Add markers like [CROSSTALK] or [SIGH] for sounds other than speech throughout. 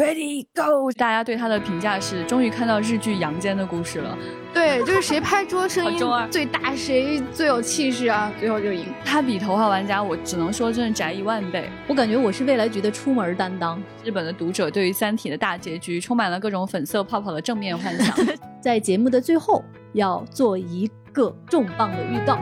Ready Go，大家对他的评价是终于看到日剧阳间的故事了。对，就是谁拍桌声音最大，谁最有气势啊，最后就赢。他比头号玩家，我只能说真的宅一万倍。我感觉我是未来局的出门担当。日本的读者对于《三体》的大结局充满了各种粉色泡泡的正面幻想。[LAUGHS] 在节目的最后，要做一个重磅的预告。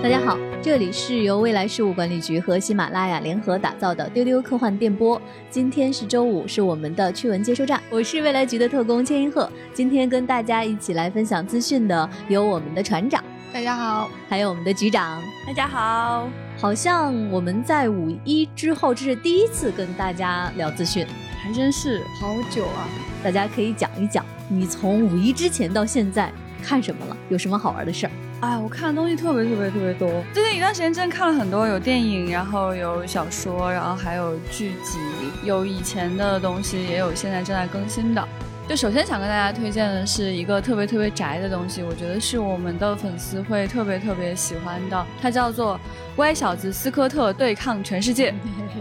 大家好，这里是由未来事务管理局和喜马拉雅联合打造的丢丢科幻电波。今天是周五，是我们的趣闻接收站。我是未来局的特工千银鹤，今天跟大家一起来分享资讯的有我们的船长，大家好，还有我们的局长。大家好，好像我们在五一之后这是第一次跟大家聊资讯，还真是好久啊！大家可以讲一讲，你从五一之前到现在看什么了？有什么好玩的事儿？哎，我看的东西特别特别特别多。最近一段时间真的看了很多，有电影，然后有小说，然后还有剧集，有以前的东西，也有现在正在更新的。就首先想跟大家推荐的是一个特别特别宅的东西，我觉得是我们的粉丝会特别特别喜欢的，它叫做《乖小子斯科特对抗全世界》。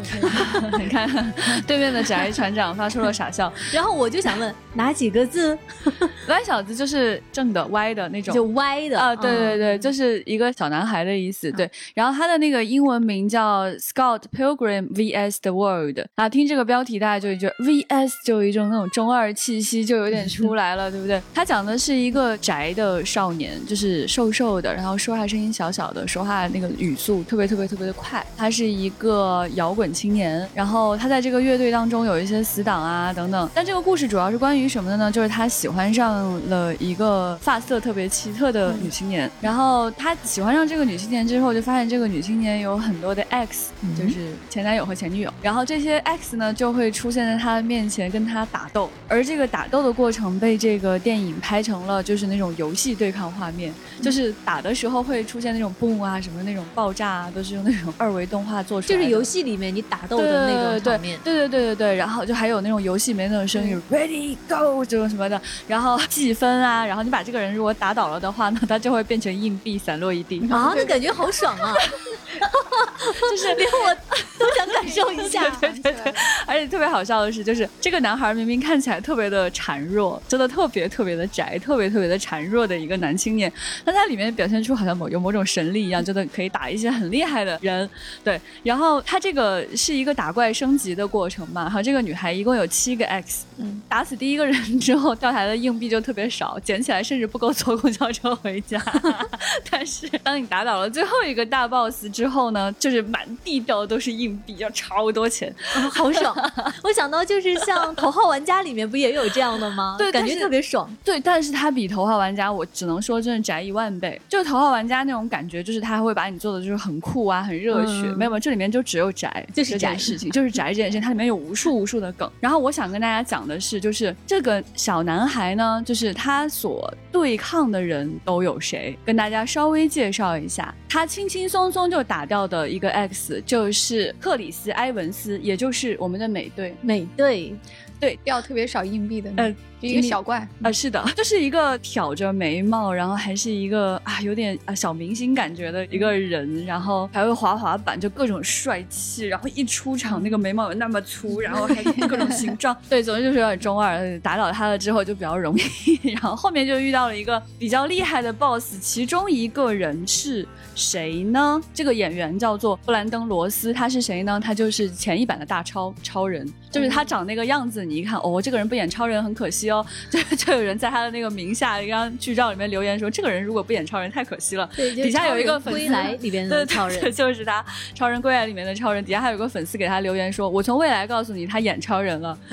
[LAUGHS] 你看，对面的宅船长发出了傻笑。[LAUGHS] 然后我就想问，哪几个字？[LAUGHS] 歪小子就是正的，歪的那种，就歪的啊。对对对，就是一个小男孩的意思。对，然后他的那个英文名叫 Scott Pilgrim vs the World。啊，听这个标题，大家就觉得 vs 就有一种那种中二气息，就有点出来了，对不对？他讲的是一个宅的少年，就是瘦瘦的，然后说话声音小小的，说话那个语速特别特别特别的快。他是一个摇滚青年，然后他在这个乐队当中有一些死党啊等等。但这个故事主要是关于什么的呢？就是他喜欢上了一个发色特别奇特的女青年，然后他喜欢上这个女青年之后，就发现这个女青年有很多的 X，就是前男友和前女友。然后这些 X 呢就会出现在他的面前跟他打斗，而这个打斗的过程被这个电影拍成了就是那种游戏对抗画面，就是打的时候会出现那种嘣啊什么那种爆炸啊，都是用那种二维动画做出来，就是游戏里面你打斗的那种场面。对对对对对，然后就还有那种游戏里面那种声音，Ready Go 这种什么的，然后计分啊，然后你把这个人如果打倒了的话呢，他就会变成硬币散落一地啊，那感觉好爽啊！就是连我都想感受一下。对对对，而且特别好笑的是，就是这个男孩明明看起来特别的孱弱，真的特别特别的宅，特别特别的孱弱的一个男青年，但他里面表现出好像某有某种神力一样，真的可以打一些很很厉害的人。对，然后他这个是一个打怪升级的过程嘛，然后这个女孩一共有七个 X，嗯，打死第一个人之后掉下来的硬币就特别少，捡起来甚至不够坐公交车回家。[LAUGHS] 但是当你打倒了最后一个大 boss 之后呢，就是满地掉的都是硬币，要超多钱，好爽！[LAUGHS] 我想到就是像《头号玩家》里面不也有这样的吗？[LAUGHS] 对，感觉特别爽。对，但是它比《头号玩家》，我只能说真的宅一万倍。就《头号玩家》那种感觉，就是他会把你做的就是很酷啊，很热血。没有没有，这里面就只有宅，就是宅事情，就是宅这件事情，它里面有无数无数的梗。然后我想跟大家讲的是，就是这个小男孩呢，就是他所对抗的人都有谁？跟大家稍微介绍一下，他轻轻松松就打掉的一个 X，就是克里斯·埃文斯，也就是我们的美队。美队。对，掉特别少硬币的，呃，一个小怪，啊，是的，[LAUGHS] 就是一个挑着眉毛，然后还是一个啊，有点啊小明星感觉的一个人，然后还会滑滑板，就各种帅气，然后一出场那个眉毛有那么粗，然后还各种形状，[LAUGHS] 对，总之就是有点中二。打倒他了之后就比较容易，[LAUGHS] 然后后面就遇到了一个比较厉害的 boss，其中一个人是谁呢？这个演员叫做布兰登·罗斯，他是谁呢？他就是前一版的大超超人，就是他长那个样子。你一看，哦，这个人不演超人很可惜哦，[LAUGHS] 就就有人在他的那个名下一张剧照里面留言说，这个人如果不演超人太可惜了。对，底下有一个粉丝，归来里边的超人就是他，超人归来里面的超人。底下还有个粉丝给他留言说，我从未来告诉你，他演超人了。[LAUGHS]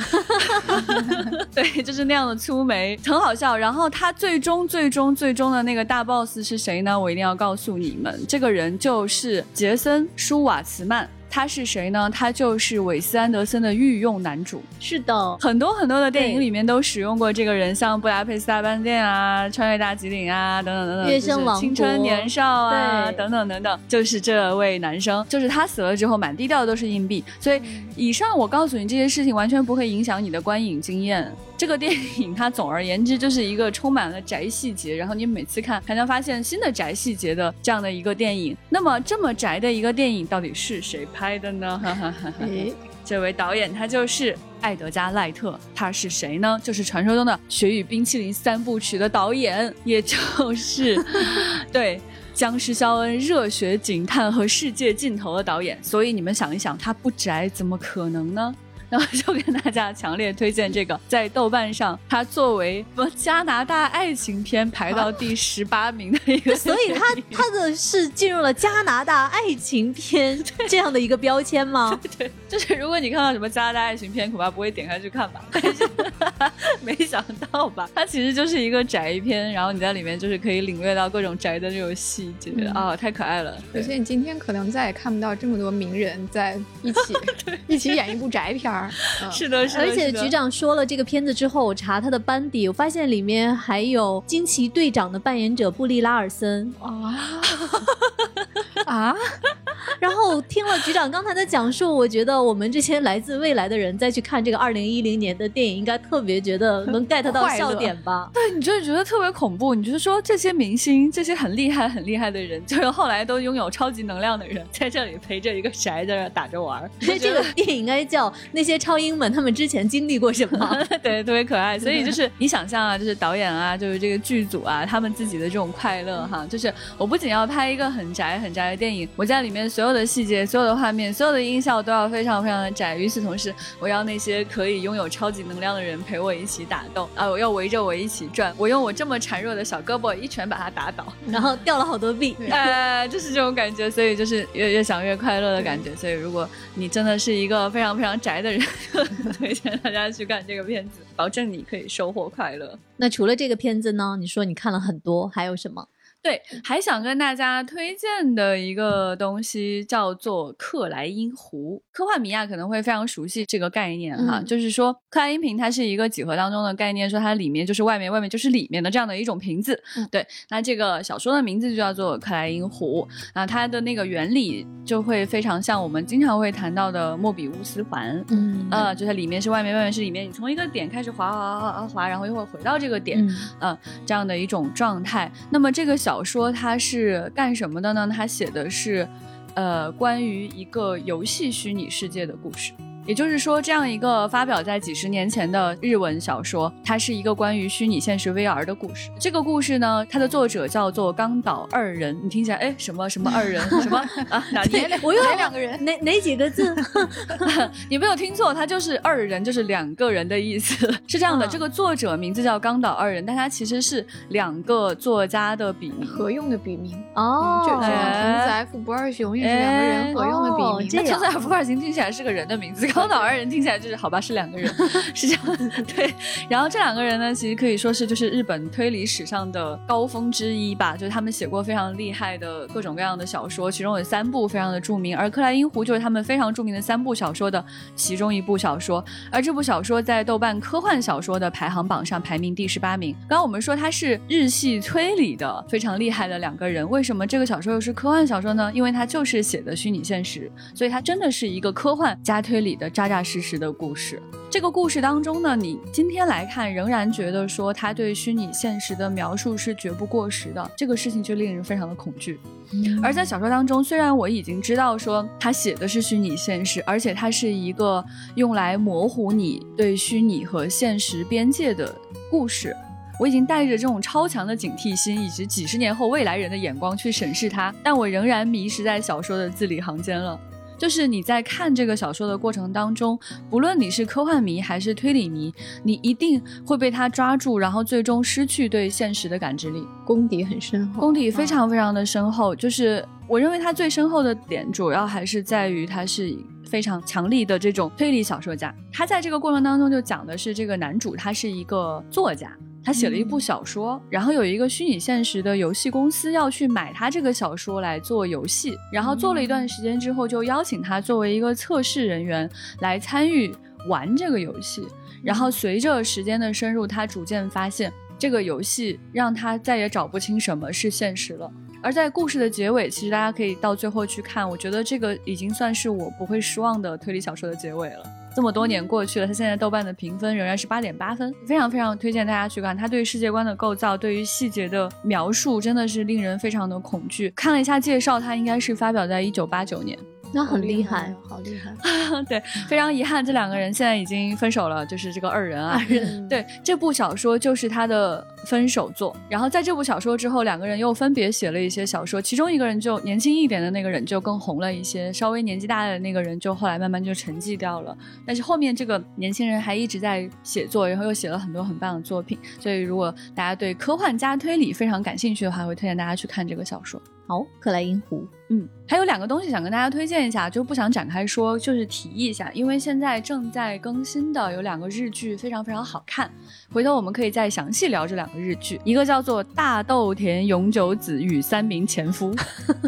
[LAUGHS] 对，就是那样的粗眉，很好笑。然后他最终最终最终的那个大 boss 是谁呢？我一定要告诉你们，这个人就是杰森·舒瓦茨曼。他是谁呢？他就是韦斯安德森的御用男主。是的，很多很多的电影里面都使用过这个人，像《布达佩斯大饭店》啊，《穿越大吉岭》啊，等等等等。月升王青春年少啊，等等等等，就是这位男生，就是他死了之后，满地掉的都是硬币。所以，以上我告诉你这些事情，完全不会影响你的观影经验。这个电影它总而言之就是一个充满了宅细节，然后你每次看还能发现新的宅细节的这样的一个电影。那么这么宅的一个电影到底是谁拍的呢？哈哈哈哈。这位导演他就是艾德加·赖特，他是谁呢？就是传说中的《雪与冰淇淋》三部曲的导演，也就是 [LAUGHS] 对。僵尸肖恩、热血警探和世界尽头的导演，所以你们想一想，他不宅怎么可能呢？然后就跟大家强烈推荐这个，在豆瓣上，它作为什么加拿大爱情片排到第十八名的一个，所以它它的是进入了加拿大爱情片这样的一个标签吗？对，就是如果你看到什么加拿大爱情片，恐怕不会点开去看吧。但 [LAUGHS] 是没想到吧，它其实就是一个宅片，然后你在里面就是可以领略到各种宅的这种细节啊，太可爱了。而且你今天可能再也看不到这么多名人在一起 [LAUGHS] 一起演一部宅片儿。是的，是的。而且局长说了这个片子之后，我查他的班底，我发现里面还有惊奇队长的扮演者布利拉尔森啊 [LAUGHS] 啊！然后听了局长刚才的讲述，我觉得我们这些来自未来的人再去看这个二零一零年的电影，应该特别觉得能 get 到笑点吧？对，你就觉得特别恐怖。你就是说这些明星，这些很厉害、很厉害的人，就是后来都拥有超级能量的人，在这里陪着一个宅在这打着玩。所以这个电影应该叫那些。超英们他们之前经历过什么？[LAUGHS] 对，特别可爱。所以就是你想象啊，就是导演啊，就是这个剧组啊，他们自己的这种快乐哈，就是我不仅要拍一个很宅很宅的电影，我在里面所有的细节、所有的画面、所有的音效都要非常非常的窄。与此同时，我要那些可以拥有超级能量的人陪我一起打斗啊，我要围着我一起转，我用我这么孱弱的小胳膊一拳把他打倒，然后掉了好多币，[LAUGHS] 呃，就是这种感觉。所以就是越越想越快乐的感觉。所以如果你真的是一个非常非常宅的人。[LAUGHS] 推荐大家去看这个片子，保证你可以收获快乐。那除了这个片子呢？你说你看了很多，还有什么？对，还想跟大家推荐的一个东西叫做克莱因壶。科幻迷啊可能会非常熟悉这个概念哈，就是说克莱因瓶它是一个几何当中的概念，说它里面就是外面，外面就是里面的这样的一种瓶子。对，那这个小说的名字就叫做克莱因壶。那它的那个原理就会非常像我们经常会谈到的莫比乌斯环。嗯，呃，就是里面是外面，外面是里面，你从一个点开始滑滑滑滑滑，然后又会回到这个点，嗯，这样的一种状态。那么这个小小说它是干什么的呢？它写的是，呃，关于一个游戏虚拟世界的故事。也就是说，这样一个发表在几十年前的日文小说，它是一个关于虚拟现实 VR 的故事。这个故事呢，它的作者叫做冈岛二人。你听起来，哎，什么什么二人？什么啊？哪哪我有两个人？哪哪几个字？[LAUGHS] 你没有听错，它就是二人，就是两个人的意思。是这样的，这个作者名字叫冈岛二人，但他其实是两个作家的笔名，合用的笔名。哦，就藤子 F 不二雄也是两个人合用的笔名。藤子 F 不二雄听起来是个人的名字。高岛二人听起来就是好吧，是两个人，[LAUGHS] 是这样对。然后这两个人呢，其实可以说是就是日本推理史上的高峰之一吧，就是他们写过非常厉害的各种各样的小说，其中有三部非常的著名。而《克莱因湖》就是他们非常著名的三部小说的其中一部小说。而这部小说在豆瓣科幻小说的排行榜上排名第十八名。刚刚我们说他是日系推理的非常厉害的两个人，为什么这个小说又是科幻小说呢？因为它就是写的虚拟现实，所以它真的是一个科幻加推理的扎扎。实实的故事，这个故事当中呢，你今天来看仍然觉得说他对虚拟现实的描述是绝不过时的，这个事情就令人非常的恐惧。而在小说当中，虽然我已经知道说他写的是虚拟现实，而且它是一个用来模糊你对虚拟和现实边界的故事，我已经带着这种超强的警惕心以及几十年后未来人的眼光去审视它，但我仍然迷失在小说的字里行间了。就是你在看这个小说的过程当中，不论你是科幻迷还是推理迷，你一定会被他抓住，然后最终失去对现实的感知力。功底很深厚，功底非常非常的深厚。就是我认为他最深厚的点，主要还是在于他是非常强力的这种推理小说家。他在这个过程当中就讲的是这个男主，他是一个作家。他写了一部小说，然后有一个虚拟现实的游戏公司要去买他这个小说来做游戏，然后做了一段时间之后，就邀请他作为一个测试人员来参与玩这个游戏。然后随着时间的深入，他逐渐发现这个游戏让他再也找不清什么是现实了。而在故事的结尾，其实大家可以到最后去看，我觉得这个已经算是我不会失望的推理小说的结尾了。这么多年过去了，它现在豆瓣的评分仍然是八点八分，非常非常推荐大家去看。它对世界观的构造，对于细节的描述，真的是令人非常的恐惧。看了一下介绍，它应该是发表在一九八九年。那很厉害，好厉害。[LAUGHS] 对，非常遗憾，这两个人现在已经分手了，就是这个二人啊。对，这部小说就是他的分手作。然后在这部小说之后，两个人又分别写了一些小说，其中一个人就年轻一点的那个人就更红了一些，稍微年纪大的那个人就后来慢慢就沉寂掉了。但是后面这个年轻人还一直在写作，然后又写了很多很棒的作品。所以如果大家对科幻加推理非常感兴趣的话，会推荐大家去看这个小说。好，克莱因湖。嗯，还有两个东西想跟大家推荐一下，就不想展开说，就是提一下，因为现在正在更新的有两个日剧，非常非常好看。回头我们可以再详细聊这两个日剧，一个叫做《大豆田永久子与三名前夫》。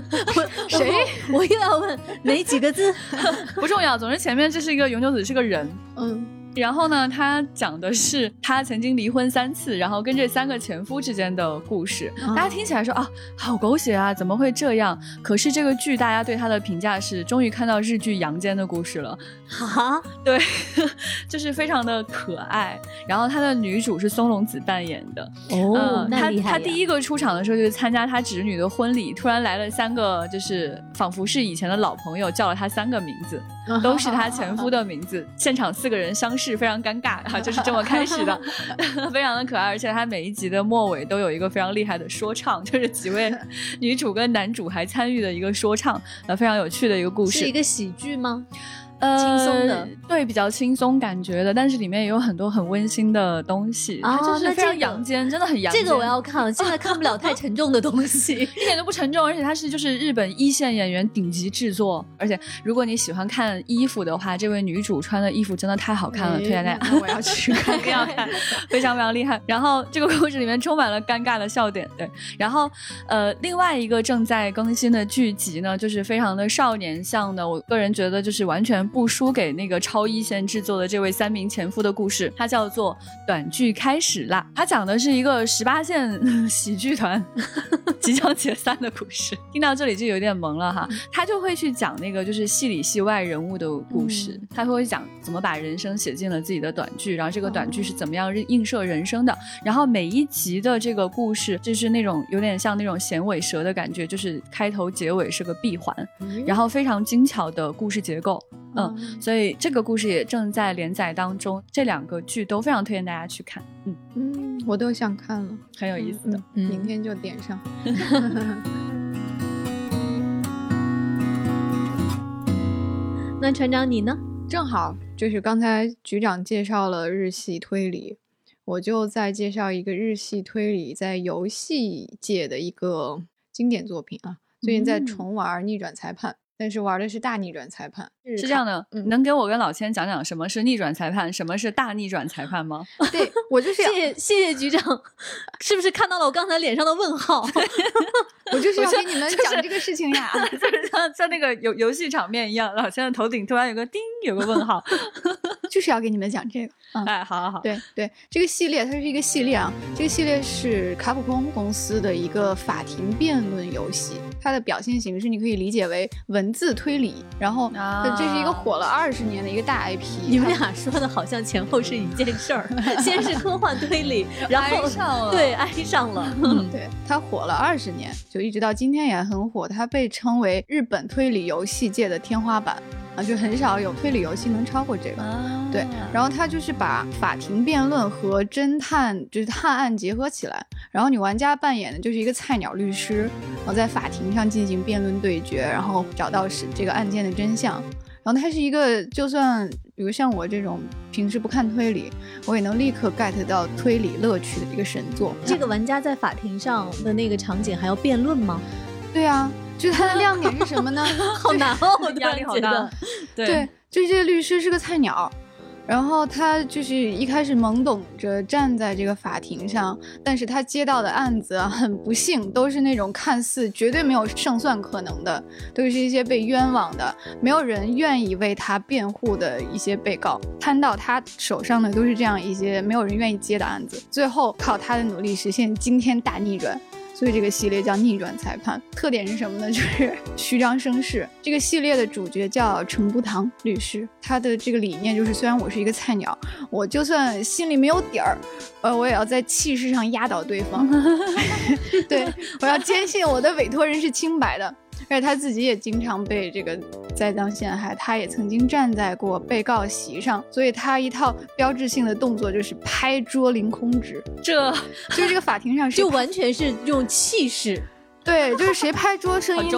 [LAUGHS] 谁？我又要问哪几个字？[LAUGHS] 不重要，总之前面这是一个永久子是个人。嗯。然后呢，他讲的是他曾经离婚三次，然后跟这三个前夫之间的故事。大家听起来说啊，好狗血啊，怎么会这样？可是这个剧大家对他的评价是，终于看到日剧阳间的故事了。哈，对，[LAUGHS] 就是非常的可爱。然后他的女主是松隆子扮演的。哦，那厉害。他他第一个出场的时候就是参加他侄女的婚礼，突然来了三个，就是仿佛是以前的老朋友，叫了他三个名字，[LAUGHS] 都是他前夫的 [LAUGHS] 名字。现场四个人相视。非常尴尬，啊，就是这么开始的，[LAUGHS] 非常的可爱，而且他每一集的末尾都有一个非常厉害的说唱，就是几位女主跟男主还参与的一个说唱，呃，非常有趣的一个故事。是一个喜剧吗？轻松的，对，比较轻松感觉的，但是里面也有很多很温馨的东西，它就是非常阳间，真的很阳间。这个我要看，现在 [LAUGHS] 看不了太沉重的东西，[LAUGHS] 一点都不沉重，而且它是就是日本一线演员顶级制作，而且如果你喜欢看衣服的话，这位女主穿的衣服真的太好看了，推荐大家，[LAUGHS] 我要去看，一定要看，非常非常厉害。然后这个故事里面充满了尴尬的笑点，对。然后呃，另外一个正在更新的剧集呢，就是非常的少年向的，我个人觉得就是完全不输给那个。超一线制作的这位三名前夫的故事，它叫做短剧开始啦。它讲的是一个十八线喜剧团 [LAUGHS] 即将解散的故事。听到这里就有点懵了哈。[LAUGHS] 他就会去讲那个就是戏里戏外人物的故事，他会讲怎么把人生写进了自己的短剧，然后这个短剧是怎么样映射人生的。然后每一集的这个故事就是那种有点像那种衔尾蛇的感觉，就是开头结尾是个闭环，然后非常精巧的故事结构。嗯，所以这个故事也正在连载当中，这两个剧都非常推荐大家去看。嗯嗯，我都想看了，很有意思的，明天就点上。[LAUGHS] 那船长你呢？正好就是刚才局长介绍了日系推理，我就再介绍一个日系推理在游戏界的一个经典作品啊，最近在重玩《逆转裁判》。但是玩的是大逆转裁判，是这样的，能给我跟老千讲讲什么是逆转裁判，什么是大逆转裁判吗？[LAUGHS] 对我就是谢谢谢谢局长，是不是看到了我刚才脸上的问号？[LAUGHS] 我就是要给你们讲这个事情呀，[LAUGHS] 就是像像那个游游戏场面一样，老千的头顶突然有个叮，有个问号，就是要给你们讲这个。哎，好好好，对对，这个系列它是一个系列啊，这个系列是卡普空公司的一个法庭辩论游戏，它的表现形式你可以理解为文字推理，然后这是一个火了二十年的一个大 IP。你们俩说的好像前后是一件事儿，先是科幻推理，然后对挨上了，[LAUGHS] 对它火了二十年，就一直到今天也很火，它被称为日本推理游戏界的天花板。啊，就很少有推理游戏能超过这个，对。然后它就是把法庭辩论和侦探，就是探案结合起来。然后女玩家扮演的就是一个菜鸟律师，然后在法庭上进行辩论对决，然后找到是这个案件的真相。然后它是一个，就算比如像我这种平时不看推理，我也能立刻 get 到推理乐趣的一个神作。这个玩家在法庭上的那个场景还要辩论吗？对啊。就是它的亮点是什么呢？[LAUGHS] 好难哦，压力好大。对，就这个律师是个菜鸟，然后他就是一开始懵懂着站在这个法庭上，但是他接到的案子很不幸都是那种看似绝对没有胜算可能的，都是一些被冤枉的，没有人愿意为他辩护的一些被告，摊到他手上的都是这样一些没有人愿意接的案子，最后靠他的努力实现惊天大逆转。所以这个系列叫逆转裁判。特点是什么呢？[LAUGHS] 就是虚张声势。这个系列的主角叫程步堂律师，他的这个理念就是，虽然我是一个菜鸟，我就算心里没有底儿，呃，我也要在气势上压倒对方。[LAUGHS] 对我要坚信我的委托人是清白的。而且他自己也经常被这个栽赃陷害，他也曾经站在过被告席上，所以他一套标志性的动作就是拍桌凌空指，这就是这个法庭上 [LAUGHS] 就完全是用气势，对，就是谁拍桌声音。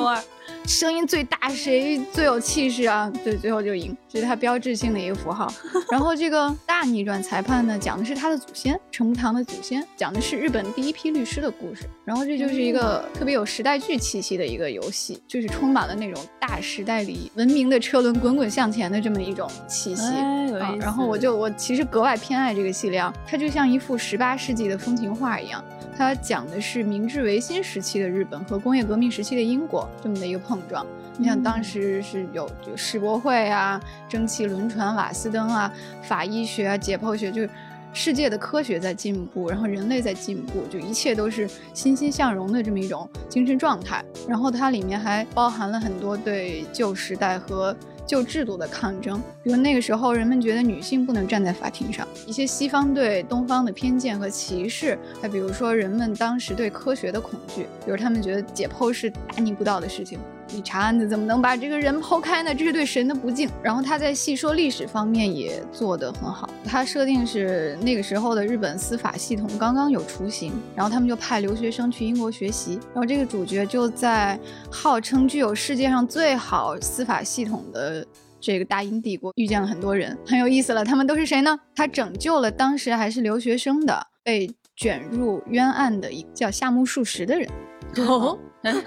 声音最大，谁最有气势啊？对，最后就赢，这是他标志性的一个符号。[LAUGHS] 然后这个大逆转裁判呢，讲的是他的祖先程步堂的祖先，讲的是日本第一批律师的故事。然后这就是一个特别有时代剧气息的一个游戏，就是充满了那种大时代里文明的车轮滚滚向前的这么一种气息。啊，然后我就我其实格外偏爱这个系列，啊，它就像一幅十八世纪的风情画一样。它讲的是明治维新时期的日本和工业革命时期的英国这么的一个碰撞。你想当时是有就世博会啊、蒸汽轮船、瓦斯灯啊、法医学啊、解剖学，就是世界的科学在进步，然后人类在进步，就一切都是欣欣向荣的这么一种精神状态。然后它里面还包含了很多对旧时代和。旧制度的抗争，比如那个时候人们觉得女性不能站在法庭上，一些西方对东方的偏见和歧视，还比如说人们当时对科学的恐惧，比如他们觉得解剖是大逆不道的事情。你查案子怎么能把这个人抛开呢？这是对神的不敬。然后他在细说历史方面也做得很好。他设定是那个时候的日本司法系统刚刚有雏形，然后他们就派留学生去英国学习。然后这个主角就在号称具有世界上最好司法系统的这个大英帝国遇见了很多人，很有意思了。他们都是谁呢？他拯救了当时还是留学生的被卷入冤案的一叫夏目漱石的人。哦。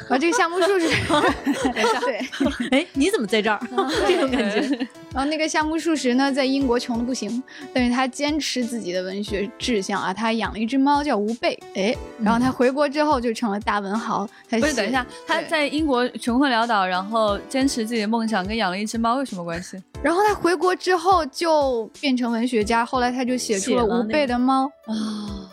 啊，这个夏目漱石，[LAUGHS] 对，[LAUGHS] 哎，你怎么在这儿？[LAUGHS] 这种感觉。然后那个夏目漱石呢，在英国穷的不行，但是他坚持自己的文学志向啊，他养了一只猫叫吴贝，哎，然后他回国之后就成了大文豪。不是，等一下，他在英国穷困潦倒，然后坚持自己的梦想，跟养了一只猫有什么关系？然后他回国之后就变成文学家，后来他就写出了吴贝的猫啊，嗯。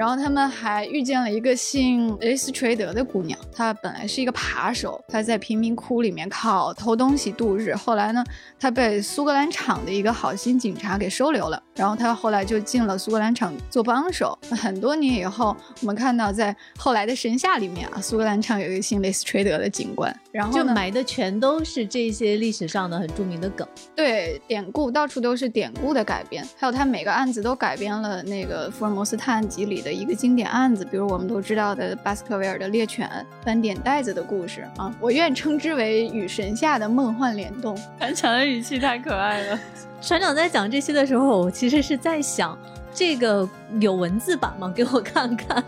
然后他们还遇见了一个姓雷斯垂德的姑娘，她本来是一个扒手，她在贫民窟里面靠偷东西度日。后来呢，她被苏格兰场的一个好心警察给收留了，然后她后来就进了苏格兰场做帮手。很多年以后，我们看到在后来的神夏里面啊，苏格兰场有一个姓雷斯垂德的警官，然后就埋的全都是这些历史上的很著名的梗，对，典故到处都是典故的改编，还有他每个案子都改编了那个福尔摩斯探案集里的。一个经典案子，比如我们都知道的巴斯克维尔的猎犬斑点袋子的故事啊，我愿称之为与神下的梦幻联动。船长的语气太可爱了。船长在讲这些的时候，我其实是在想，这个有文字版吗？给我看看。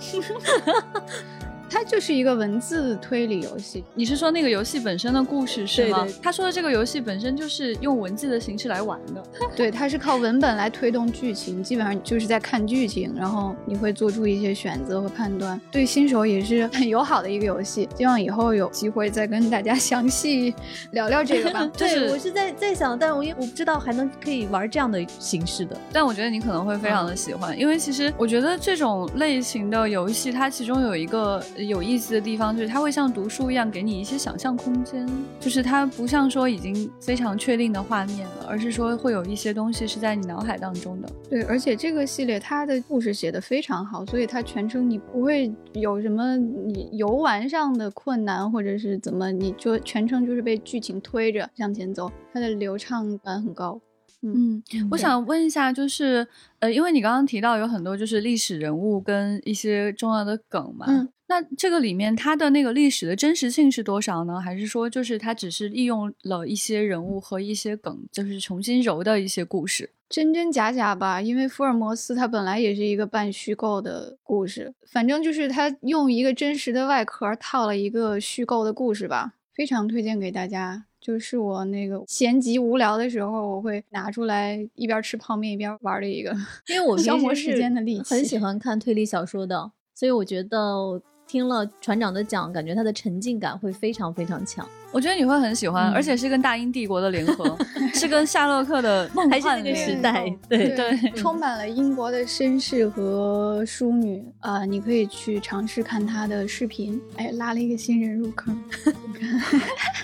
它就是一个文字推理游戏。你是说那个游戏本身的故事是吗？他说的这个游戏本身就是用文字的形式来玩的。[LAUGHS] 对，它是靠文本来推动剧情，基本上就是在看剧情，然后你会做出一些选择和判断。对新手也是很友好的一个游戏。希望以后有机会再跟大家详细聊聊这个吧。[LAUGHS] 对，我是在在想，但我因为我不知道还能可以玩这样的形式的。但我觉得你可能会非常的喜欢，因为其实我觉得这种类型的游戏，它其中有一个。有意思的地方就是它会像读书一样给你一些想象空间，就是它不像说已经非常确定的画面了，而是说会有一些东西是在你脑海当中的。对，而且这个系列它的故事写的非常好，所以它全程你不会有什么你游玩上的困难，或者是怎么，你就全程就是被剧情推着向前走，它的流畅感很高。嗯，我想问一下，就是呃，因为你刚刚提到有很多就是历史人物跟一些重要的梗嘛。那这个里面它的那个历史的真实性是多少呢？还是说就是它只是利用了一些人物和一些梗，就是重新揉的一些故事？真真假假吧，因为福尔摩斯他本来也是一个半虚构的故事，反正就是他用一个真实的外壳套了一个虚构的故事吧。非常推荐给大家，就是我那个闲极无聊的时候，我会拿出来一边吃泡面一边玩的一个，因为我消磨时间的利器。很喜欢看推理小说的，所以我觉得。听了船长的讲，感觉他的沉浸感会非常非常强。我觉得你会很喜欢，而且是跟大英帝国的联合，[LAUGHS] 是跟夏洛克的梦 [LAUGHS] 还是那个时代，对 [LAUGHS] 对，充满了英国的绅士和淑女啊！你可以去尝试看他的视频。哎，拉了一个新人入坑，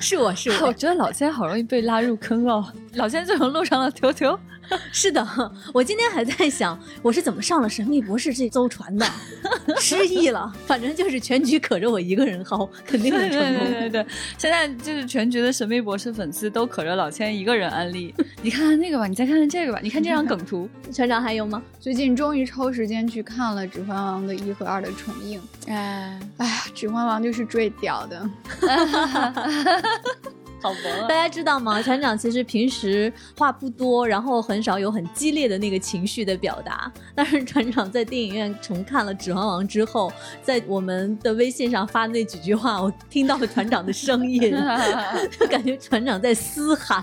是我是我，我觉得老千好容易被拉入坑哦。老千这种路上的丢丢。[LAUGHS] 是的，我今天还在想我是怎么上了神秘博士这艘船的，[LAUGHS] 失忆了。反正就是全局可着我一个人薅，肯定很成功。对对对，现在就是全局的神秘博士粉丝都可着老千一个人安利。[LAUGHS] 你看看那个吧，你再看看这个吧，你看这张梗图。船长还有吗？最近终于抽时间去看了《指环王》的一和二的重映。哎，哎呀，《指环王》就是最屌的。好萌啊！大家知道吗？船长其实平时话不多，然后很少有很激烈的那个情绪的表达。但是船长在电影院重看了《指环王》之后，在我们的微信上发那几句话，我听到了船长的声音，[LAUGHS] 就感觉船长在嘶喊。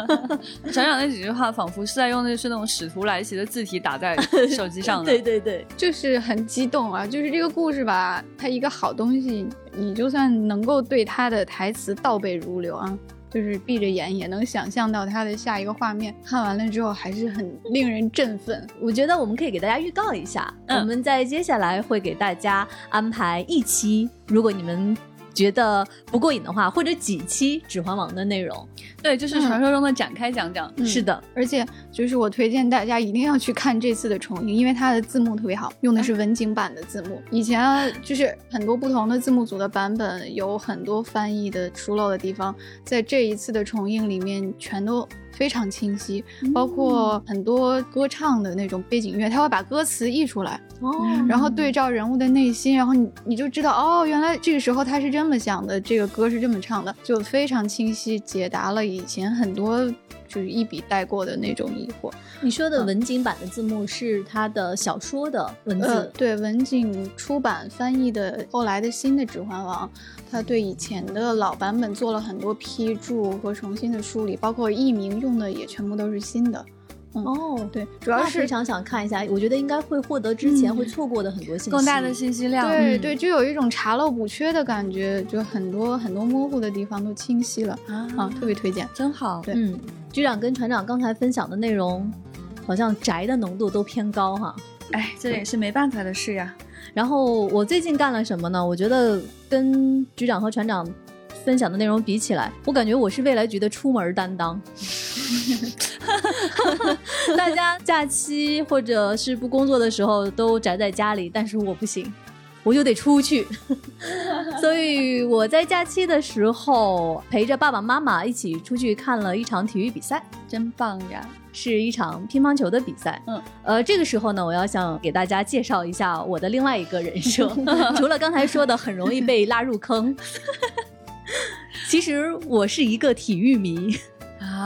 [LAUGHS] 船长那几句话仿佛是在用的是那种使徒来袭的字体打在手机上的。[LAUGHS] 对对对，就是很激动啊！就是这个故事吧，它一个好东西。你就算能够对他的台词倒背如流啊，就是闭着眼也能想象到他的下一个画面。看完了之后还是很令人振奋。我觉得我们可以给大家预告一下，我们在接下来会给大家安排一期，如果你们。觉得不过瘾的话，或者几期《指环王》的内容，对，就是传说中的展开讲讲。是的，而且就是我推荐大家一定要去看这次的重映，因为它的字幕特别好，用的是文景版的字幕。以前就是很多不同的字幕组的版本，有很多翻译的疏漏的地方，在这一次的重映里面全都。非常清晰，包括很多歌唱的那种背景乐，他会把歌词译出来，哦，然后对。照人物的内心，然后你你就知道，哦，原来这个时候他是这么想的，这个歌是这么唱的，就非常清晰解答了以前很多就是一笔带过的那种疑惑。你说的文景版的字幕是他的小说的文字，对，文景出版翻译的后来的新的《指环王》。他对以前的老版本做了很多批注和重新的梳理，包括译名用的也全部都是新的。哦，对，主要是非常想看一下，我觉得应该会获得之前会错过的很多信息，更大的信息量。对对，就有一种查漏补缺的感觉，就很多很多模糊的地方都清晰了啊，特别推荐，真好。对，嗯，局长跟船长刚才分享的内容，好像宅的浓度都偏高哈。哎，这也是没办法的事呀。然后我最近干了什么呢？我觉得跟局长和船长分享的内容比起来，我感觉我是未来局的出门担当。[LAUGHS] 大家假期或者是不工作的时候都宅在家里，但是我不行，我就得出去。[LAUGHS] 所以我在假期的时候陪着爸爸妈妈一起出去看了一场体育比赛，真棒呀！是一场乒乓球的比赛，嗯，呃，这个时候呢，我要想给大家介绍一下我的另外一个人设，[LAUGHS] 除了刚才说的很容易被拉入坑，其实我是一个体育迷。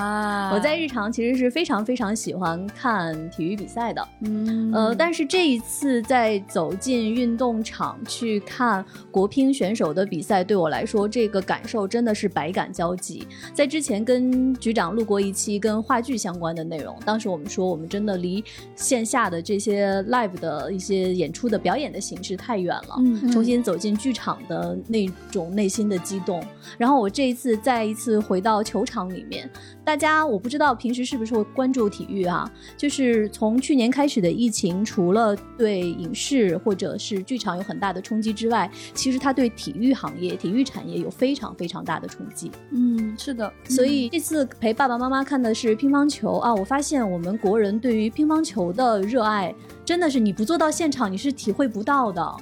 啊，我在日常其实是非常非常喜欢看体育比赛的，嗯，呃，但是这一次在走进运动场去看国乒选手的比赛，对我来说这个感受真的是百感交集。在之前跟局长录过一期跟话剧相关的内容，当时我们说我们真的离线下的这些 live 的一些演出的表演的形式太远了，嗯，重新走进剧场的那种内心的激动。然后我这一次再一次回到球场里面。大家我不知道平时是不是会关注体育啊？就是从去年开始的疫情，除了对影视或者是剧场有很大的冲击之外，其实它对体育行业、体育产业有非常非常大的冲击。嗯，是的。所以这次陪爸爸妈妈看的是乒乓球啊，我发现我们国人对于乒乓球的热爱，真的是你不做到现场你是体会不到的。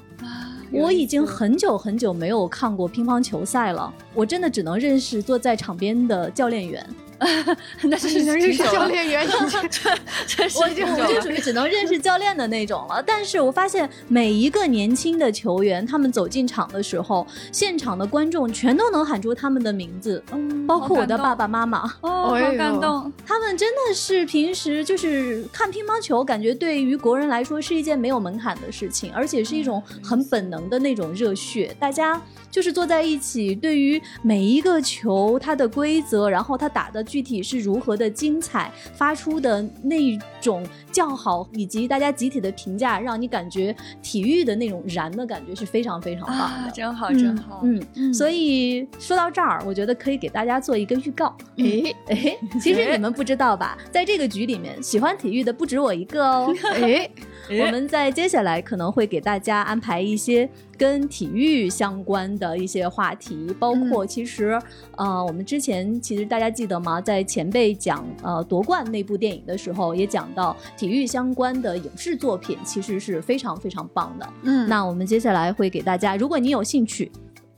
我已经很久很久没有看过乒乓球赛了，我真的只能认识坐在场边的教练员。[LAUGHS] 那是能认识教练员，[LAUGHS] 我就我就属于只能认识教练的那种了。但是我发现每一个年轻的球员，他们走进场的时候，现场的观众全都能喊出他们的名字，包括我的爸爸妈妈。哦，好感动！他们真的是平时就是看乒乓球，感觉对于国人来说是一件没有门槛的事情，而且是一种很本能的那种热血。大家就是坐在一起，对于每一个球它的规则，然后他打的。具体是如何的精彩，发出的那种叫好，以及大家集体的评价，让你感觉体育的那种燃的感觉是非常非常棒的，真好，真好。嗯，所以说到这儿，我觉得可以给大家做一个预告。诶诶，[LAUGHS] 其实你们不知道吧，在这个局里面，喜欢体育的不止我一个哦。[LAUGHS] 诶。[LAUGHS] 我们在接下来可能会给大家安排一些跟体育相关的一些话题，包括其实呃，我们之前其实大家记得吗？在前辈讲呃夺冠那部电影的时候，也讲到体育相关的影视作品其实是非常非常棒的。嗯，那我们接下来会给大家，如果你有兴趣。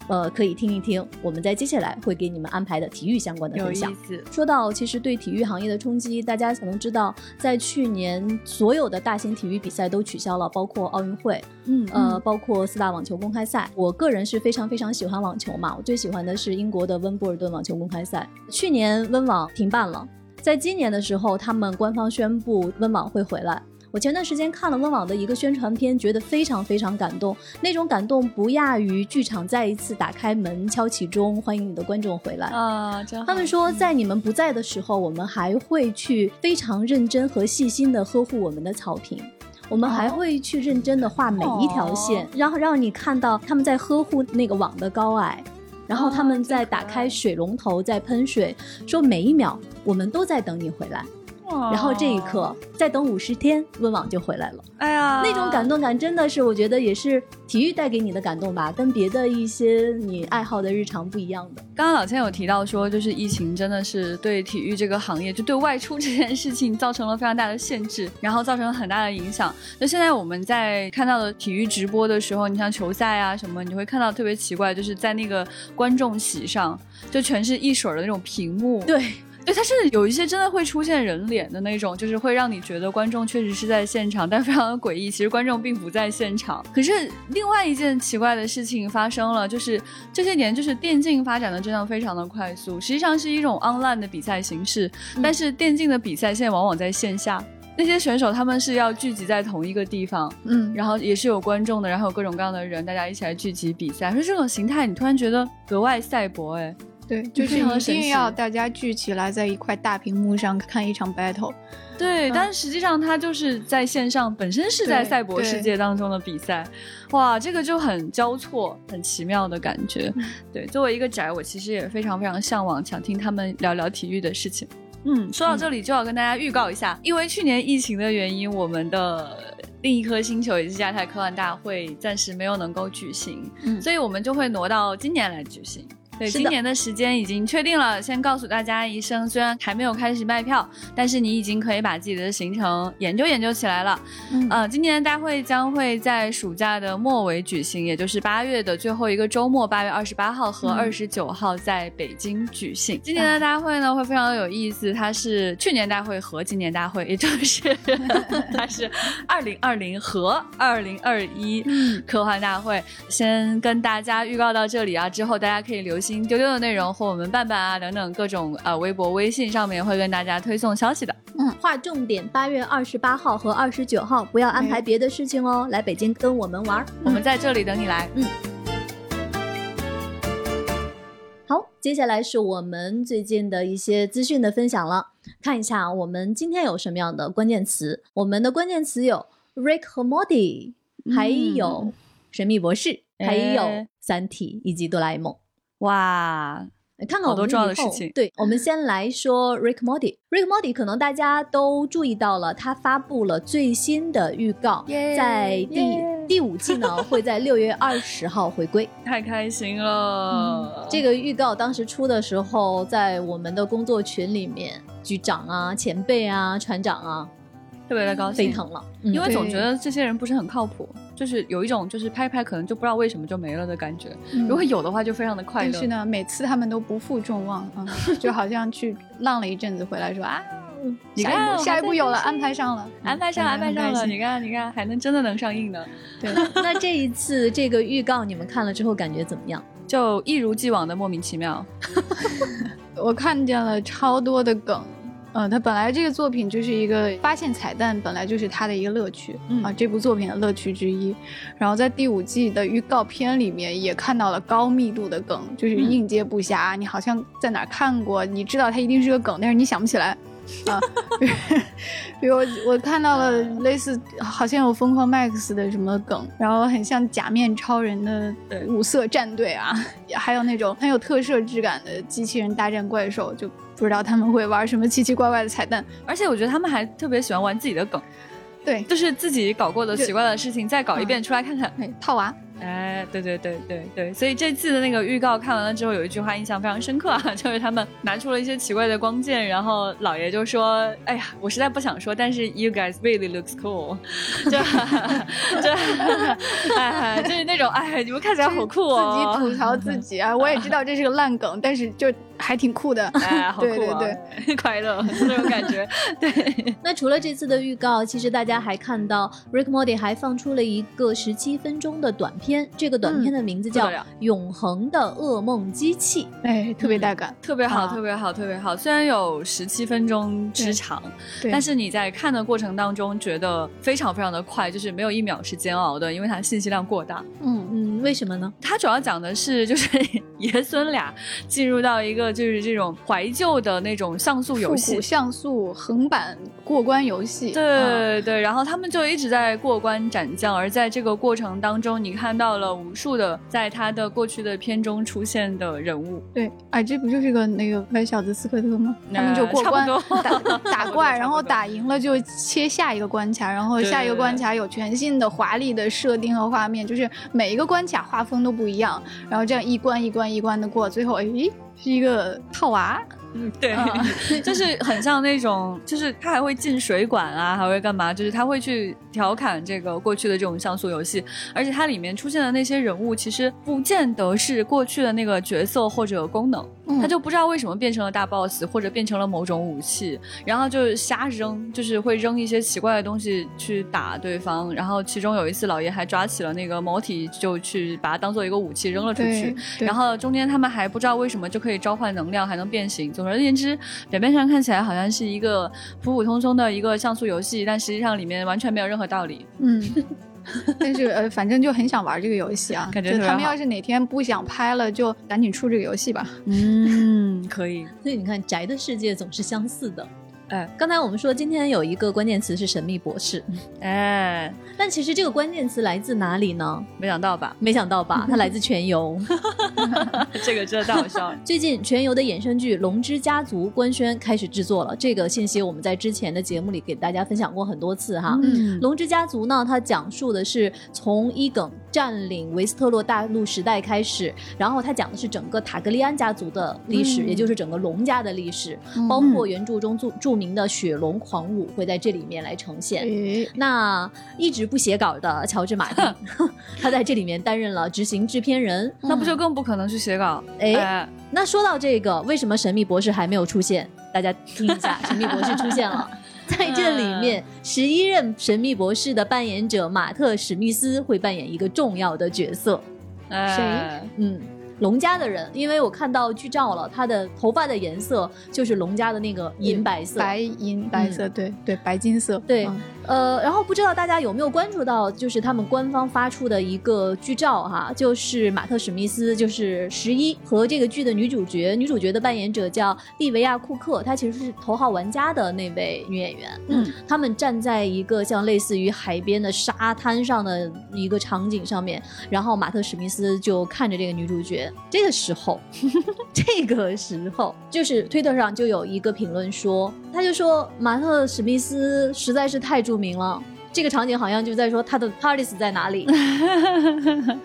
呃，可以听一听我们在接下来会给你们安排的体育相关的分享。说到其实对体育行业的冲击，大家可能知道，在去年所有的大型体育比赛都取消了，包括奥运会，嗯，呃，包括四大网球公开赛。我个人是非常非常喜欢网球嘛，我最喜欢的是英国的温布尔顿网球公开赛。去年温网停办了，在今年的时候，他们官方宣布温网会回来。我前段时间看了温网的一个宣传片，觉得非常非常感动。那种感动不亚于剧场再一次打开门敲起钟，欢迎你的观众回来啊！他们说，在你们不在的时候，我们还会去非常认真和细心的呵护我们的草坪，我们还会去认真的画每一条线，然后让你看到他们在呵护那个网的高矮，然后他们在打开水龙头在喷水，说每一秒我们都在等你回来。然后这一刻，再等五十天，温网就回来了。哎呀，那种感动感真的是，我觉得也是体育带给你的感动吧，跟别的一些你爱好的日常不一样的。刚刚老千有提到说，就是疫情真的是对体育这个行业，就对外出这件事情造成了非常大的限制，[LAUGHS] 然后造成了很大的影响。那现在我们在看到的体育直播的时候，你像球赛啊什么，你会看到特别奇怪，就是在那个观众席上，就全是一水儿的那种屏幕。对。对，它是有一些真的会出现人脸的那种，就是会让你觉得观众确实是在现场，但非常的诡异。其实观众并不在现场。可是另外一件奇怪的事情发生了，就是这些年就是电竞发展的真的非常的快速，实际上是一种 online 的比赛形式。但是电竞的比赛现在往往在线下，那些选手他们是要聚集在同一个地方，嗯，然后也是有观众的，然后有各种各样的人，大家一起来聚集比赛。说这种形态，你突然觉得格外赛博，哎。对，就是一定要大家聚起来，在一块大屏幕上看一场 battle。对，但实际上它就是在线上，本身是在赛博世界当中的比赛。哇，这个就很交错，很奇妙的感觉。对，作为一个宅，我其实也非常非常向往，想听他们聊聊体育的事情。嗯，说到这里就要跟大家预告一下，因为去年疫情的原因，我们的另一颗星球也是亚太科幻大会暂时没有能够举行，所以我们就会挪到今年来举行。对，今年的时间已经确定了。先告诉大家一声，虽然还没有开始卖票，但是你已经可以把自己的行程研究研究起来了。嗯，今年的大会将会在暑假的末尾举行，也就是八月的最后一个周末，八月二十八号和二十九号在北京举行。今年的 [LAUGHS] 大会呢会非常的有意思，它是去年大会和今年大会，[LAUGHS] 也就是 [LAUGHS] 它是二零二零和二零二一科幻大会。先跟大家预告到这里啊，之后大家可以留心。丢丢的内容和我们伴伴啊等等各种呃微博、微信上面会跟大家推送消息的。嗯，划重点，八月二十八号和二十九号不要安排别的事情哦，来北京跟我们玩，我们在这里等你来。嗯。好，接下来是我们最近的一些资讯的分享了，看一下我们今天有什么样的关键词。我们的关键词有 Rick 和 Morty，还有神秘博士，还有三体以及哆啦 A 梦。哇，看看好多重要的事情。对，我们先来说 Rick Morty。Rick Morty 可能大家都注意到了，他发布了最新的预告，在第第五季呢 [LAUGHS] 会在六月二十号回归。[LAUGHS] 太开心了！这个预告当时出的时候，在我们的工作群里面，局长啊、前辈啊、船长啊，特别的高兴，沸腾了，因为总觉得这些人不是很靠谱。就是有一种就是拍拍可能就不知道为什么就没了的感觉，如果有的话就非常的快乐。但是呢，每次他们都不负众望啊，[LAUGHS] 就好像去浪了一阵子回来说啊，下一步下一步有了，[LAUGHS] 安排上了，安排上安排上了，你看你看还能真的能上映呢。对，[LAUGHS] 那这一次这个预告你们看了之后感觉怎么样？就一如既往的莫名其妙。我看见了超多的梗。嗯，他本来这个作品就是一个发现彩蛋，本来就是他的一个乐趣啊，这部作品的乐趣之一。然后在第五季的预告片里面也看到了高密度的梗，就是应接不暇。你好像在哪看过，你知道它一定是个梗，但是你想不起来。啊，[LAUGHS] 比如我看到了类似，好像有疯狂 Max 的什么梗，然后很像假面超人的五色战队啊，还有那种很有特摄质感的机器人大战怪兽，就不知道他们会玩什么奇奇怪怪的彩蛋。而且我觉得他们还特别喜欢玩自己的梗，对，就是自己搞过的奇怪的事情再搞一遍出来看看，套娃。哎，对对对对对，所以这次的那个预告看完了之后，有一句话印象非常深刻啊，[LAUGHS] 就是他们拿出了一些奇怪的光剑，然后老爷就说：“哎呀，我实在不想说，但是 you guys really looks cool。[LAUGHS] ”就就哎，就是那种哎，你们看起来好酷哦，自己吐槽自己啊，我也知道这是个烂梗，但是就。还挺酷的，哎，好酷啊！对对，[LAUGHS] 快乐那种感觉。[LAUGHS] 对，那除了这次的预告，其实大家还看到 Rick Morty 还放出了一个十七分钟的短片，这个短片的名字叫《永恒的噩梦机器》，哎，特别带感，特别好，特别好，特别好。虽然有十七分钟之长，但是你在看的过程当中觉得非常非常的快，就是没有一秒是煎熬的，因为它信息量过大。嗯嗯，为什么呢？它主要讲的是就是 [LAUGHS] 爷孙俩进入到一个。就是这种怀旧的那种像素游戏，像素横版过关游戏。对对，然后他们就一直在过关斩将，而在这个过程当中，你看到了无数的在他的过去的片中出现的人物。对，哎，这不就是个那个歪小子斯科特吗？他们就过关打打 [LAUGHS] 怪，然后打赢了就切下一个关卡，然后下一个关卡有全新的华丽的设定和画面，就是每一个关卡画风都不一样，然后这样一关一关一关的过，最后哎。是一个套娃，嗯，[LAUGHS] 对，[LAUGHS] 就是很像那种，就是他还会进水管啊，还会干嘛？就是他会去调侃这个过去的这种像素游戏，而且它里面出现的那些人物，其实不见得是过去的那个角色或者功能。他就不知道为什么变成了大 boss，或者变成了某种武器，然后就瞎扔，就是会扔一些奇怪的东西去打对方。然后其中有一次，老爷还抓起了那个毛体，就去把它当做一个武器扔了出去。然后中间他们还不知道为什么就可以召唤能量，还能变形。总而言之，表面上看起来好像是一个普普通通的一个像素游戏，但实际上里面完全没有任何道理。嗯。但是呃，反正就很想玩这个游戏啊，[LAUGHS] 感觉他们要是哪天不想拍了，就赶紧出这个游戏吧。嗯，可以。所以你看，宅的世界总是相似的。哎，刚才我们说今天有一个关键词是神秘博士，[LAUGHS] 哎，但其实这个关键词来自哪里呢？没想到吧？没想到吧？[LAUGHS] 它来自全游，[LAUGHS] 这个真的太好笑了。最近全游的衍生剧《龙之家族》官宣开始制作了，这个信息我们在之前的节目里给大家分享过很多次哈。《嗯龙之家族》呢，它讲述的是从伊耿占领维斯特洛大陆时代开始，然后它讲的是整个塔格利安家族的历史，也就是整个龙家的历史，包括原著中著著。名的雪龙狂舞会在这里面来呈现。那一直不写稿的乔治马丁，[LAUGHS] 他在这里面担任了执行制片人，那不就更不可能去写稿？哎，那说到这个，为什么神秘博士还没有出现？大家听一下，神秘博士出现了，[LAUGHS] 在这里面，十一任神秘博士的扮演者马特史密斯会扮演一个重要的角色。谁？嗯。龙家的人，因为我看到剧照了，他的头发的颜色就是龙家的那个银白色，白银白色，对对，白金色，对。呃，然后不知道大家有没有关注到，就是他们官方发出的一个剧照哈，就是马特史密斯，就是十一和这个剧的女主角，女主角的扮演者叫利维亚库克，她其实是头号玩家的那位女演员。嗯，他们站在一个像类似于海边的沙滩上的一个场景上面，然后马特史密斯就看着这个女主角。这个时候，[LAUGHS] 这个时候，就是推特上就有一个评论说，他就说马特史密斯实在是太著。名了，这个场景好像就在说他的 [LAUGHS] parties 在哪里，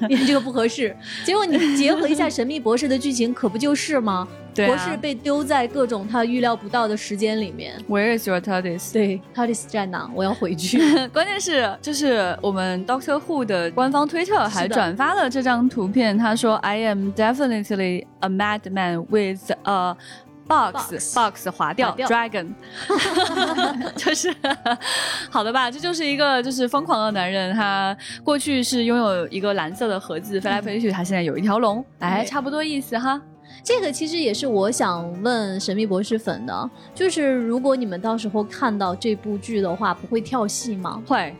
因为这个不合适。[LAUGHS] 结果你结合一下《神秘博士》的剧情，可不就是吗？博士被丢在各种他预料不到的时间里面。Where is your TARDIS？对，TARDIS 在哪？我要回去。[LAUGHS] 关键是，就是我们 Doctor Who 的官方推特还转发了这张图片，他说：“I am definitely a madman with a。” Box box 划掉 dragon，[LAUGHS] [LAUGHS] 就是好的吧？这就是一个就是疯狂的男人，他过去是拥有一个蓝色的盒子飞来飞去，他现在有一条龙，哎，差不多意思哈。这个其实也是我想问神秘博士粉的，就是如果你们到时候看到这部剧的话，不会跳戏吗？会，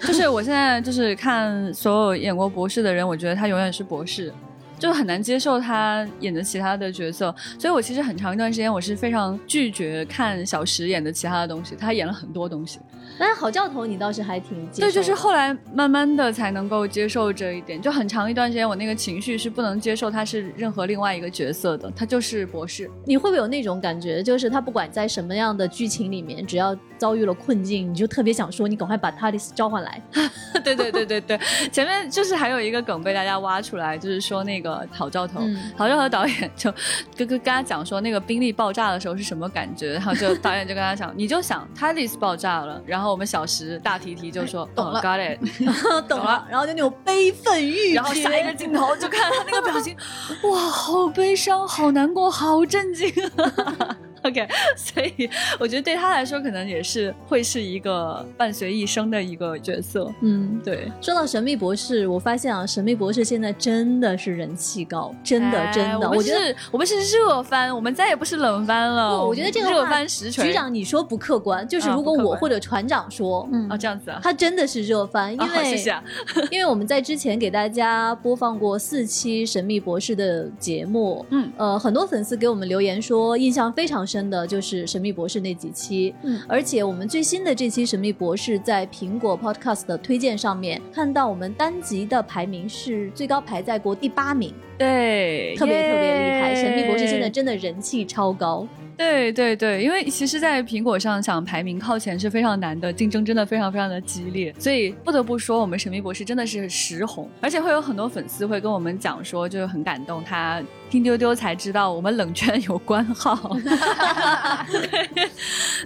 就是我现在就是看所有演过博士的人，我觉得他永远是博士。就很难接受他演的其他的角色，所以我其实很长一段时间我是非常拒绝看小石演的其他的东西。他演了很多东西，但是好教头你倒是还挺接受。对，就是后来慢慢的才能够接受这一点。就很长一段时间我那个情绪是不能接受他是任何另外一个角色的，他就是博士。你会不会有那种感觉，就是他不管在什么样的剧情里面，只要遭遇了困境，你就特别想说你赶快把他的召唤来。[LAUGHS] 对对对对对，前面就是还有一个梗被大家挖出来，就是说那个。郝兆头，郝兆头导演就跟跟跟他讲说，那个宾利爆炸的时候是什么感觉？然后就 [LAUGHS] 导演就跟他讲，你就想泰利斯爆炸了，然后我们小石大提提就说懂了，Got it，[LAUGHS] 懂了，然后就那种悲愤欲然后下一个镜头就看他那个表情，[LAUGHS] 哇，好悲伤，好难过，好震惊。[LAUGHS] OK，[LAUGHS] 所以我觉得对他来说，可能也是会是一个伴随一生的一个角色。嗯，对。说到神秘博士，我发现啊，神秘博士现在真的是人气高，真的真的。我觉得我们是热番，我们再也不是冷番了。我觉得这个热番实锤。局长，你说不客观，就是如果我或者船长说，嗯，啊这样子啊，他真的是热番，因为谢谢。[LAUGHS] 因为我们在之前给大家播放过四期神秘博士的节目，嗯，呃，很多粉丝给我们留言说，印象非常深的就是。神秘博士那几期，嗯，而且我们最新的这期神秘博士在苹果 Podcast 的推荐上面看到，我们单集的排名是最高排在国第八名，对，特别特别厉害。神秘博士现在真的人气超高。对对对，因为其实，在苹果上想排名靠前是非常难的，竞争真的非常非常的激烈，所以不得不说，我们神秘博士真的是实红，而且会有很多粉丝会跟我们讲说，就是很感动，他听丢丢才知道我们冷圈有官号。[LAUGHS]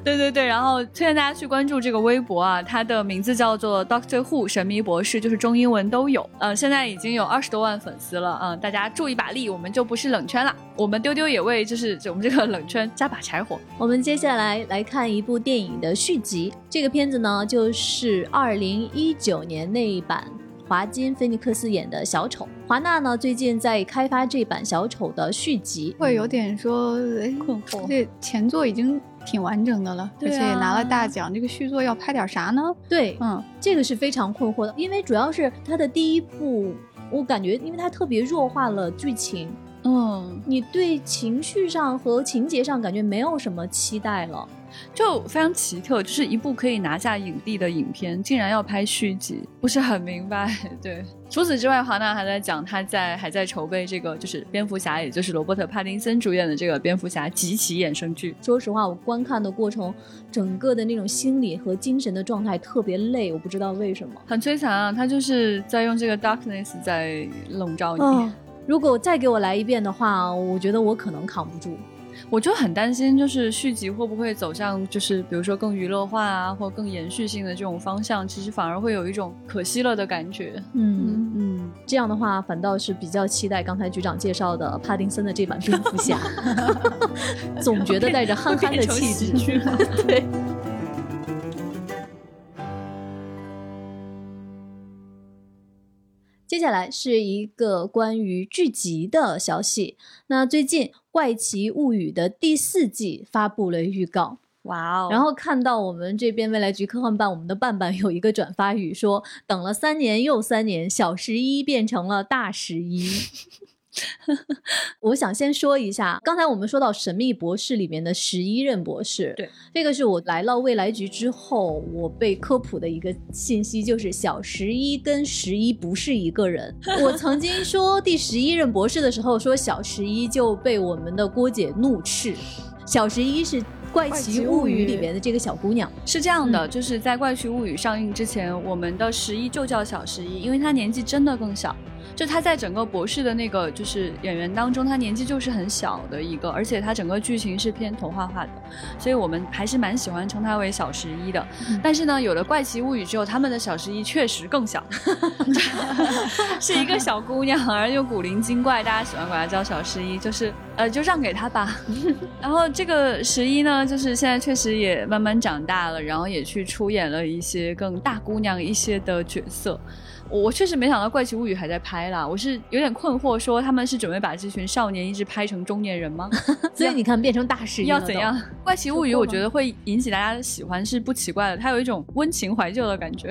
对对对，然后推荐大家去关注这个微博啊，它的名字叫做 Doctor Who 神秘博士，就是中英文都有，呃，现在已经有二十多万粉丝了，嗯，大家助一把力，我们就不是冷圈了，我们丢丢也为就是我们这个冷圈。加把柴火。我们接下来来看一部电影的续集。这个片子呢，就是二零一九年那一版华金菲尼克斯演的小丑。华纳呢，最近在开发这版小丑的续集，会有点说困惑。这前作已经挺完整的了，而且也拿了大奖，这个续作要拍点啥呢？对，嗯，这个是非常困惑的，因为主要是他的第一部，我感觉，因为他特别弱化了剧情。嗯，你对情绪上和情节上感觉没有什么期待了，就非常奇特，就是一部可以拿下影帝的影片，竟然要拍续集，不是很明白。[LAUGHS] 对，除此之外，华纳还在讲他在还在筹备这个，就是蝙蝠侠，也就是罗伯特·帕丁森主演的这个蝙蝠侠及其衍生剧。说实话，我观看的过程，整个的那种心理和精神的状态特别累，我不知道为什么，很摧残啊！他就是在用这个 darkness 在笼罩你。如果再给我来一遍的话，我觉得我可能扛不住。我就很担心，就是续集会不会走向，就是比如说更娱乐化啊，或更延续性的这种方向，其实反而会有一种可惜了的感觉。嗯嗯，这样的话反倒是比较期待刚才局长介绍的帕丁森的这版蝙蝠侠，[LAUGHS] 总觉得带着憨憨的气质。[LAUGHS] 对。接下来是一个关于剧集的消息。那最近《怪奇物语》的第四季发布了预告，哇哦！然后看到我们这边未来局科幻办，我们的办办有一个转发语说：“等了三年又三年，小十一变成了大十一。[LAUGHS] ” [LAUGHS] 我想先说一下，刚才我们说到《神秘博士》里面的十一任博士，对，这个是我来到未来局之后，我被科普的一个信息，就是小十一跟十一不是一个人。[LAUGHS] 我曾经说第十一任博士的时候，说小十一就被我们的郭姐怒斥，小十一是《怪奇物语》里面的这个小姑娘。是这样的，就是在《怪奇物语》上映之前，我们的十一就叫小十一，因为她年纪真的更小。就他在整个博士的那个就是演员当中，他年纪就是很小的一个，而且他整个剧情是偏童话化的，所以我们还是蛮喜欢称他为小十一的。但是呢，有了怪奇物语之后，他们的小十一确实更小，[LAUGHS] 是一个小姑娘，而又古灵精怪，大家喜欢管她叫小十一，就是呃，就让给她吧。[LAUGHS] 然后这个十一呢，就是现在确实也慢慢长大了，然后也去出演了一些更大姑娘一些的角色。我确实没想到《怪奇物语》还在拍啦，我是有点困惑，说他们是准备把这群少年一直拍成中年人吗？[LAUGHS] 所以你看变成大事要怎样？[LAUGHS]《怪奇物语》我觉得会引起大家的喜欢是不奇怪的，它有一种温情怀旧的感觉，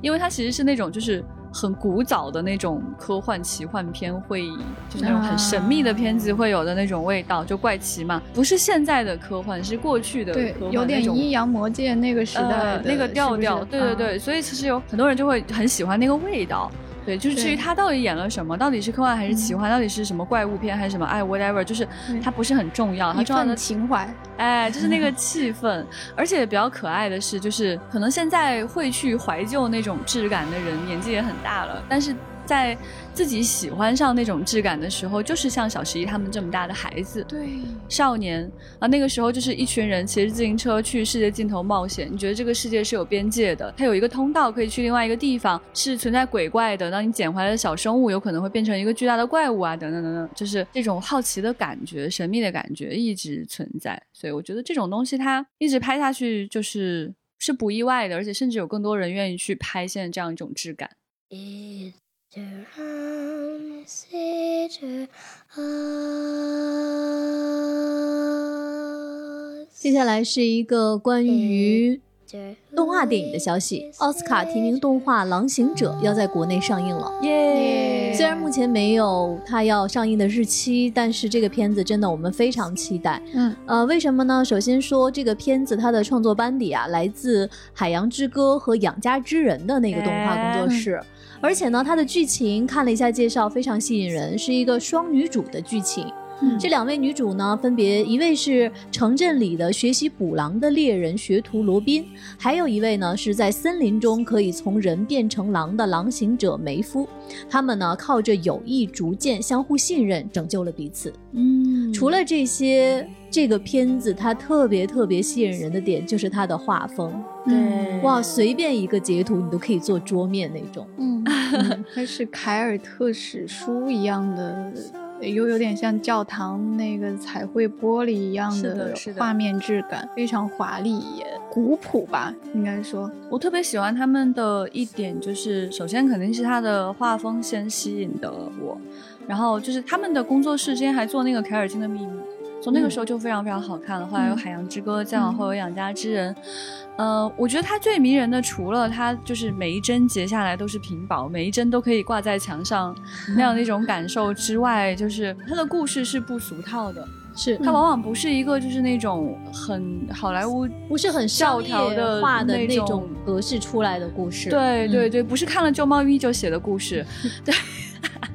因为它其实是那种就是。很古早的那种科幻奇幻片，会就是那种很神秘的片子会有的那种味道，就怪奇嘛，不是现在的科幻，是过去的科幻，有点阴阳魔界那个时代那个调调，对对对，所以其实有很多人就会很喜欢那个味道。对，就是至于他到底演了什么，到底是科幻还是奇幻，到底是什么怪物片还是什么，哎，whatever，就是他不是很重要，他重要的情怀，哎，就是那个气氛。而且比较可爱的是，就是可能现在会去怀旧那种质感的人，年纪也很大了，但是。在自己喜欢上那种质感的时候，就是像小十一他们这么大的孩子，对少年啊，那个时候就是一群人骑着自行车去世界尽头冒险。你觉得这个世界是有边界的，它有一个通道可以去另外一个地方，是存在鬼怪的。当你捡回来的小生物有可能会变成一个巨大的怪物啊，等等等等，就是这种好奇的感觉、神秘的感觉一直存在。所以我觉得这种东西它一直拍下去就是是不意外的，而且甚至有更多人愿意去拍现在这样一种质感。接下来是一个关于动画电影的消息，奥斯卡提名动画《狼行者》要在国内上映了。耶！虽然目前没有它要上映的日期，但是这个片子真的我们非常期待。嗯，呃，为什么呢？首先说这个片子它的创作班底啊，来自《海洋之歌》和《养家之人》的那个动画工作室。而且呢，它的剧情看了一下介绍，非常吸引人，是一个双女主的剧情。这两位女主呢，分别一位是城镇里的学习捕狼的猎人学徒罗宾，还有一位呢是在森林中可以从人变成狼的狼行者梅夫。他们呢靠着友谊逐渐相互信任，拯救了彼此。嗯，除了这些，这个片子它特别特别吸引人的点就是它的画风。对，哇，随便一个截图你都可以做桌面那种。[LAUGHS] 嗯，它是凯尔特史书一样的。又有点像教堂那个彩绘玻璃一样的画面质感，非常华丽也古朴吧，应该说。我特别喜欢他们的一点就是，首先肯定是他的画风先吸引的我，然后就是他们的工作室之前还做那个凯尔金的秘密，从那个时候就非常非常好看了。后来有海洋之歌，再往后有养家之人。呃，我觉得它最迷人的，除了它就是每一帧截下来都是屏保，每一帧都可以挂在墙上 [LAUGHS] 那样的一种感受之外，就是它的故事是不俗套的，是它往往不是一个就是那种很好莱坞，不是很教条的画的那种格式出来的故事，对对对，不是看了旧猫咪就写的故事，[LAUGHS] 对。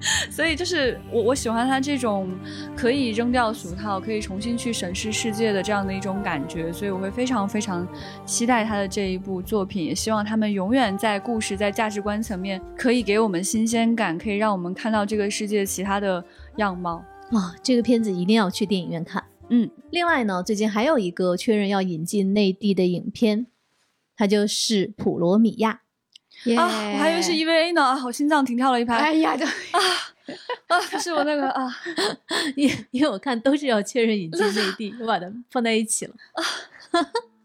[LAUGHS] 所以就是我我喜欢他这种可以扔掉俗套，可以重新去审视世界的这样的一种感觉，所以我会非常非常期待他的这一部作品，也希望他们永远在故事在价值观层面可以给我们新鲜感，可以让我们看到这个世界其他的样貌啊！这个片子一定要去电影院看。嗯，另外呢，最近还有一个确认要引进内地的影片，它就是《普罗米亚》。啊，我还以为是 EVA 呢啊，我心脏停跳了一拍。哎呀，就啊啊，不是我那个啊，[LAUGHS] 因因为我看都是要确认引进内地，我把它放在一起了。[LAUGHS] 啊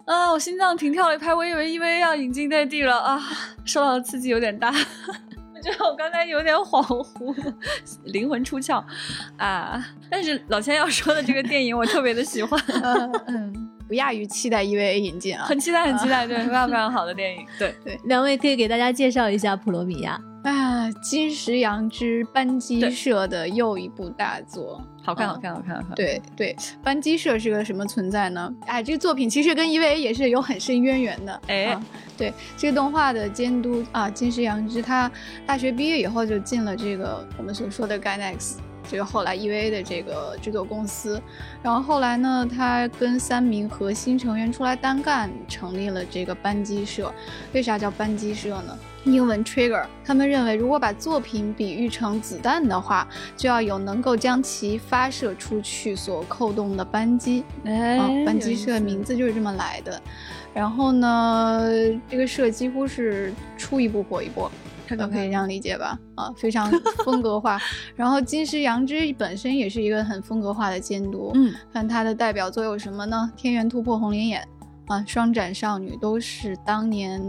啊，我心脏停跳了一拍，我以为 EVA 要引进内地了啊，受到的刺激有点大，[LAUGHS] 我觉得我刚才有点恍惚，灵魂出窍啊。但是老千要说的这个电影，我特别的喜欢。嗯。不亚于期待 EVA 引进啊，很期待，很期待，对，[LAUGHS] 非常非常好的电影，对对。两位可以给大家介绍一下《普罗米亚》啊，金石阳之班机社的又一部大作，好看，好看，好看，好看。对对，班机社是个什么存在呢？哎，这个作品其实跟 EVA 也是有很深渊源的。哎，对，这个动画的监督啊，金石阳之，他大学毕业以后就进了这个我们所说的 Gainax。这个后来 EVA 的这个制作公司，然后后来呢，他跟三名核心成员出来单干，成立了这个班机社。为啥叫班机社呢？英文 Trigger。他们认为，如果把作品比喻成子弹的话，就要有能够将其发射出去所扣动的扳机。哎，班机社名字就是这么来的。然后呢，这个社几乎是出一部火一部。都可以这样理解吧？啊，非常风格化。然后金石羊之本身也是一个很风格化的监督。嗯，看他的代表作有什么呢？天元突破、红莲眼。啊，《双斩少女》都是当年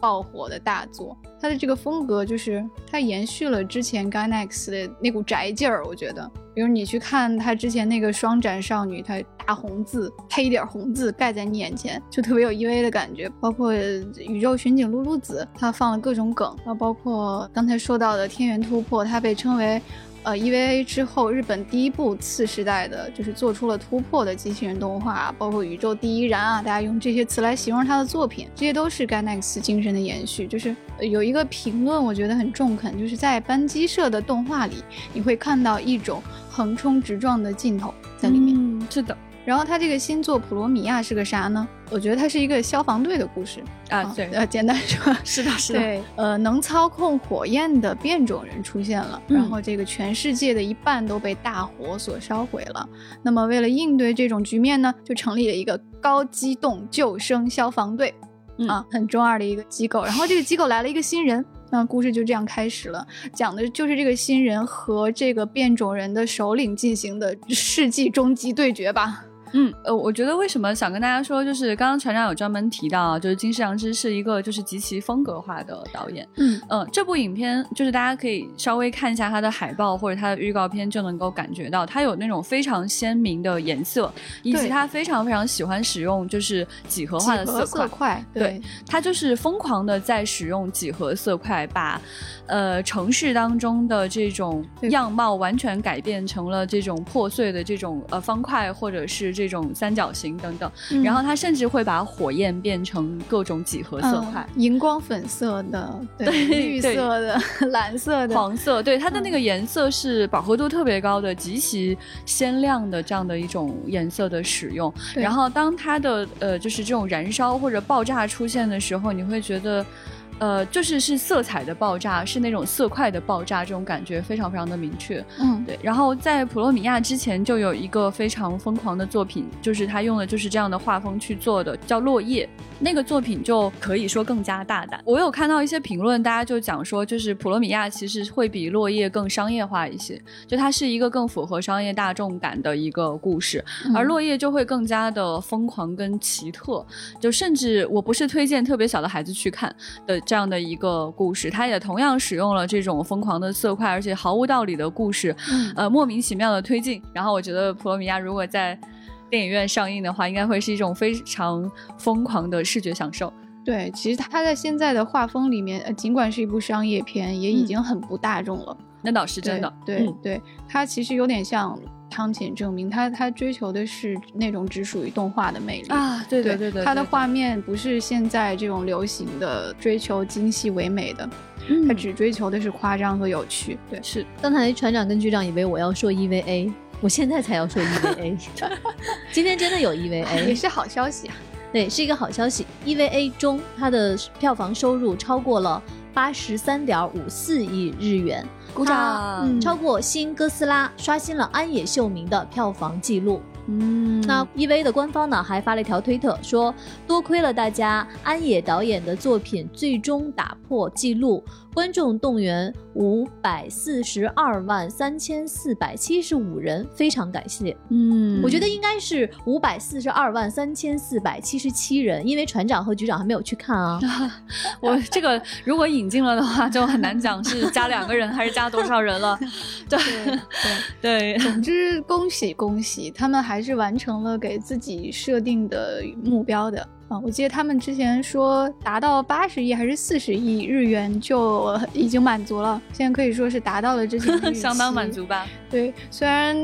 爆火的大作。它的这个风格就是它延续了之前 Gainax 的那股宅劲儿，我觉得。比如你去看它之前那个《双斩少女》，它大红字配一点红字盖在你眼前，就特别有 E.V. 的感觉。包括《宇宙巡警露露子》，它放了各种梗，然后包括刚才说到的《天元突破》，它被称为。呃，EVA 之后，日本第一部次时代的就是做出了突破的机器人动画，包括宇宙第一燃啊，大家用这些词来形容他的作品，这些都是 Ganax 精神的延续。就是有一个评论，我觉得很中肯，就是在班机社的动画里，你会看到一种横冲直撞的镜头在里面。嗯，是的。然后他这个新作《普罗米亚》是个啥呢？我觉得它是一个消防队的故事啊。对，呃，简单说，[LAUGHS] 是的，是的。对，呃，能操控火焰的变种人出现了，然后这个全世界的一半都被大火所烧毁了。那么为了应对这种局面呢，就成立了一个高机动救生消防队，啊，很中二的一个机构。然后这个机构来了一个新人。那故事就这样开始了，讲的就是这个新人和这个变种人的首领进行的世纪终极对决吧。嗯，呃，我觉得为什么想跟大家说，就是刚刚船长有专门提到，就是金世良之是一个就是极其风格化的导演。嗯嗯，这部影片就是大家可以稍微看一下他的海报或者他的预告片，就能够感觉到他有那种非常鲜明的颜色，以及他非常非常喜欢使用就是几何化的色块。对，他就是疯狂的在使用几何色块，把呃城市当中的这种样貌完全改变成了这种破碎的这种呃方块或者是。这种三角形等等，然后它甚至会把火焰变成各种几何色块，荧光粉色的，对，绿色的，[LAUGHS] 蓝色的，黄色，对，它的那个颜色是饱和度特别高的，极其鲜亮的这样的一种颜色的使用。然后当它的呃就是这种燃烧或者爆炸出现的时候，你会觉得。呃，就是是色彩的爆炸，是那种色块的爆炸，这种感觉非常非常的明确。嗯，对。然后在普罗米亚之前就有一个非常疯狂的作品，就是他用的就是这样的画风去做的，叫《落叶》。那个作品就可以说更加大胆。我有看到一些评论，大家就讲说，就是普罗米亚其实会比《落叶》更商业化一些，就它是一个更符合商业大众感的一个故事，而《落叶》就会更加的疯狂跟奇特。就甚至我不是推荐特别小的孩子去看的。这样的一个故事，它也同样使用了这种疯狂的色块，而且毫无道理的故事，呃，莫名其妙的推进。然后我觉得《普罗米亚》如果在电影院上映的话，应该会是一种非常疯狂的视觉享受。对，其实它在现在的画风里面，呃尽管是一部商业片，也已经很不大众了。那倒是真的。对对，它其实有点像。汤浅证明，他他追求的是那种只属于动画的魅力啊！对对对对，他的画面不是现在这种流行的追求精细唯美的，他只追求的是夸张和有趣。对，是。刚才船长跟局长以为我要说 EVA，我现在才要说 EVA。[LAUGHS] 今天真的有 EVA，[LAUGHS] 也是好消息啊！对，是一个好消息。EVA 中，它的票房收入超过了八十三点五四亿日元。鼓掌！超过《新哥斯拉》，刷新了安野秀明的票房记录。嗯，那 EV 的官方呢还发了一条推特，说多亏了大家，安野导演的作品最终打破纪录。观众动员五百四十二万三千四百七十五人，非常感谢。嗯，我觉得应该是五百四十二万三千四百七十七人，因为船长和局长还没有去看啊。[LAUGHS] 我这个如果引进了的话，就很难讲是加两个人还是加多少人了。[LAUGHS] 对对对，总之恭喜恭喜，他们还是完成了给自己设定的目标的。啊，我记得他们之前说达到八十亿还是四十亿日元就已经满足了，现在可以说是达到了之前 [LAUGHS] 相当满足吧。对，虽然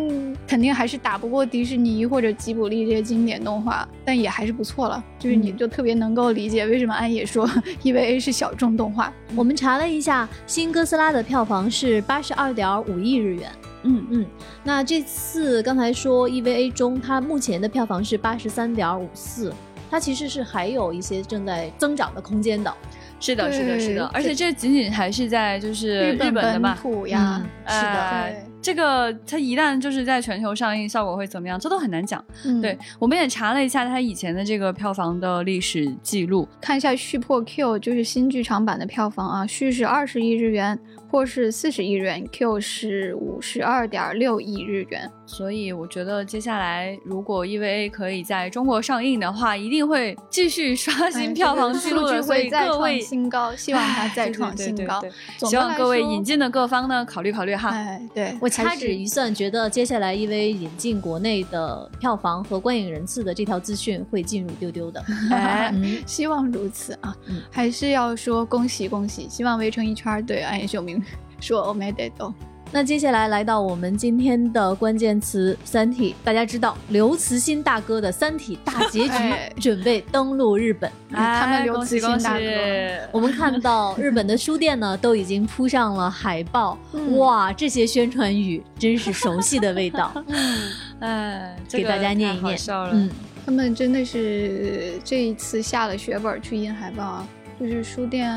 肯定还是打不过迪士尼或者吉卜力这些经典动画，但也还是不错了。就是你就特别能够理解为什么安野说 [LAUGHS] EVA 是小众动画。我们查了一下，新哥斯拉的票房是八十二点五亿日元。嗯嗯，那这次刚才说 EVA 中，它目前的票房是八十三点五四。它其实是还有一些正在增长的空间的，是的，是的，是的，而且这仅仅还是在就是日本的嘛，呀，是的，这个它一旦就是在全球上映，效果会怎么样，这都很难讲。对，我们也查了一下它以前的这个票房的历史记录，看一下续破 Q 就是新剧场版的票房啊，续是二十亿日元，破是四十亿日元，Q 是五十二点六亿日元。所以我觉得接下来如果 EVA 可以在中国上映的话，一定会继续刷新票房记录的。所以各位新高，[LAUGHS] 希望它再创新高。希望各位引进的各方呢考虑考虑哈。哎，对我掐指一算，觉得接下来 EVA 引进国内的票房和观影人次的这条资讯会进入丢丢的。[LAUGHS] 哎，[LAUGHS] 希望如此啊！还是要说恭喜恭喜，希望围成一圈对暗夜秀明说欧美得都。那接下来来到我们今天的关键词《三体》，大家知道刘慈欣大哥的《三体》大结局准备登陆日本，他们刘慈欣大哥，我们看到日本的书店呢都已经铺上了海报，哇，这些宣传语真是熟悉的味道，[LAUGHS] 哎，给大家念一念，嗯，他们真的是这一次下了血本去印海报啊。就是书店，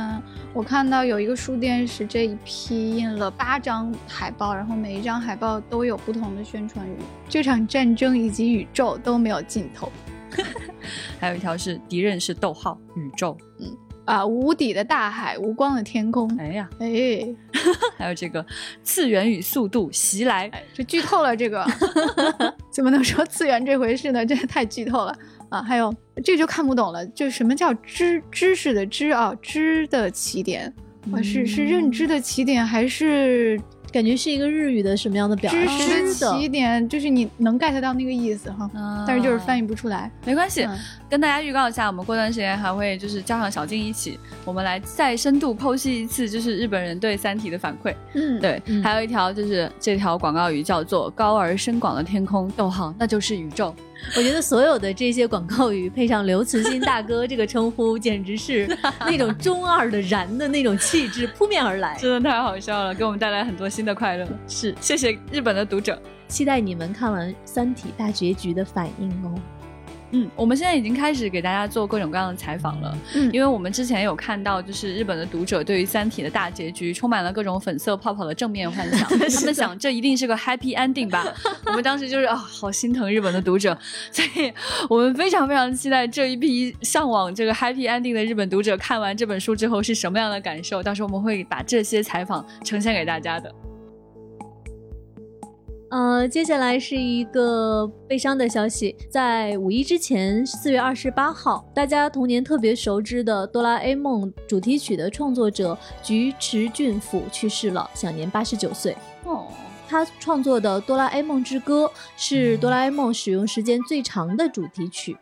我看到有一个书店是这一批印了八张海报，然后每一张海报都有不同的宣传语。这场战争以及宇宙都没有尽头。[LAUGHS] 还有一条是敌人是逗号宇宙，嗯啊，无底的大海，无光的天空。哎呀，哎，[LAUGHS] 还有这个次元与速度袭来，这剧透了这个，[LAUGHS] 怎么能说次元这回事呢？这太剧透了。啊，还有这就看不懂了，就什么叫知知识的知啊，知的起点啊，是是认知的起点，还是感觉是一个日语的什么样的表达？知识的起点就是你能 get 到那个意思哈，但是就是翻译不出来。没关系，跟大家预告一下，我们过段时间还会就是叫上小静一起，我们来再深度剖析一次，就是日本人对《三体》的反馈。嗯，对，还有一条就是这条广告语叫做“高而深广的天空”，逗号，那就是宇宙。我觉得所有的这些广告语配上刘慈欣大哥这个称呼，[LAUGHS] 简直是那种中二的燃的那种气质扑面而来，真的太好笑了，给我们带来很多新的快乐。是，谢谢日本的读者，期待你们看完《三体》大结局的反应哦。嗯，我们现在已经开始给大家做各种各样的采访了。嗯，因为我们之前有看到，就是日本的读者对于《三体》的大结局充满了各种粉色泡泡的正面幻想，[LAUGHS] 他们想这一定是个 happy ending 吧。[LAUGHS] 我们当时就是啊，好心疼日本的读者，所以我们非常非常期待这一批向往这个 happy ending 的日本读者看完这本书之后是什么样的感受。到时候我们会把这些采访呈现给大家的。呃，接下来是一个悲伤的消息，在五一之前，四月二十八号，大家童年特别熟知的《哆啦 A 梦》主题曲的创作者菊池俊辅去世了，享年八十九岁。哦，他创作的《哆啦 A 梦之歌》是哆啦 A 梦使用时间最长的主题曲，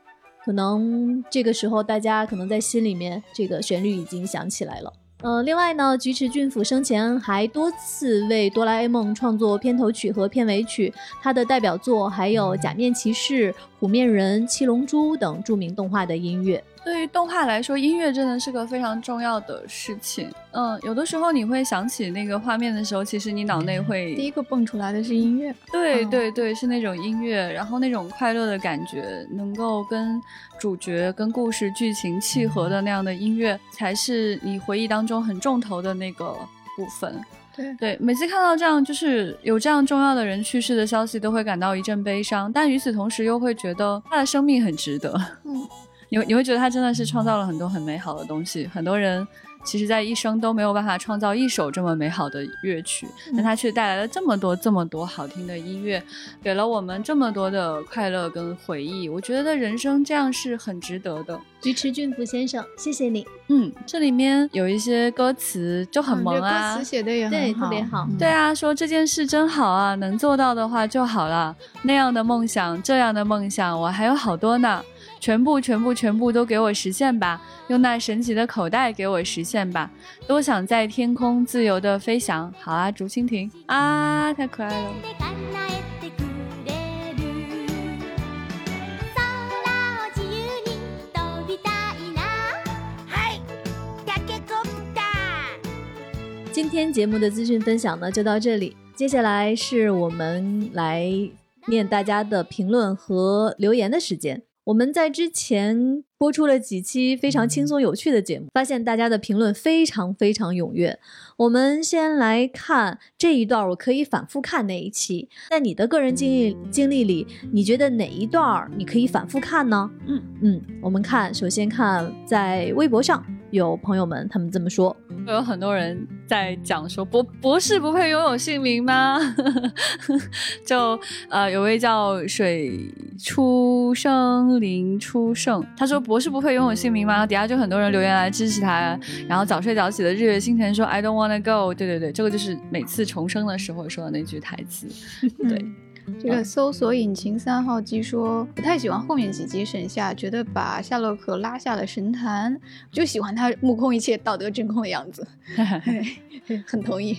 可能这个时候大家可能在心里面，这个旋律已经响起来了。呃，另外呢，菊池俊辅生前还多次为《哆啦 A 梦》创作片头曲和片尾曲，他的代表作还有《假面骑士》。虎面人、七龙珠等著名动画的音乐，对于动画来说，音乐真的是个非常重要的事情。嗯，有的时候你会想起那个画面的时候，其实你脑内会第一个蹦出来的是音乐。对对对，是那种音乐，然后那种快乐的感觉，能够跟主角、跟故事剧情契合的那样的音乐，才是你回忆当中很重头的那个部分。对对，每次看到这样就是有这样重要的人去世的消息，都会感到一阵悲伤。但与此同时，又会觉得他的生命很值得。嗯，你你会觉得他真的是创造了很多很美好的东西，很多人。其实，在一生都没有办法创造一首这么美好的乐曲，但他却带来了这么多、这么多好听的音乐，给了我们这么多的快乐跟回忆。我觉得人生这样是很值得的。菊池俊夫先生，谢谢你。嗯，这里面有一些歌词就很萌啊，歌词写的也对，特别好。对啊，说这件事真好啊，能做到的话就好了。那样的梦想，这样的梦想，我还有好多呢。全部、全部、全部都给我实现吧！用那神奇的口袋给我实现吧！多想在天空自由的飞翔。好啊，竹蜻蜓啊，太可爱了。今天节目的资讯分享呢，就到这里。接下来是我们来念大家的评论和留言的时间。我们在之前播出了几期非常轻松有趣的节目，发现大家的评论非常非常踊跃。我们先来看这一段，我可以反复看那一期。在你的个人经历经历里，你觉得哪一段你可以反复看呢？嗯嗯，我们看，首先看在微博上有朋友们他们这么说，有很多人。在讲说博博士不配拥有姓名吗？[LAUGHS] 就呃有位叫水出生林出胜，他说博士不配拥有姓名吗？然后底下就很多人留言来支持他，然后早睡早起的日月星辰说 I don't wanna go，对对对，这个就是每次重生的时候说的那句台词，对。这个搜索引擎三号机说不太喜欢后面几集沈夏，觉得把夏洛克拉下了神坛，就喜欢他目空一切、道德真空的样子，很同意。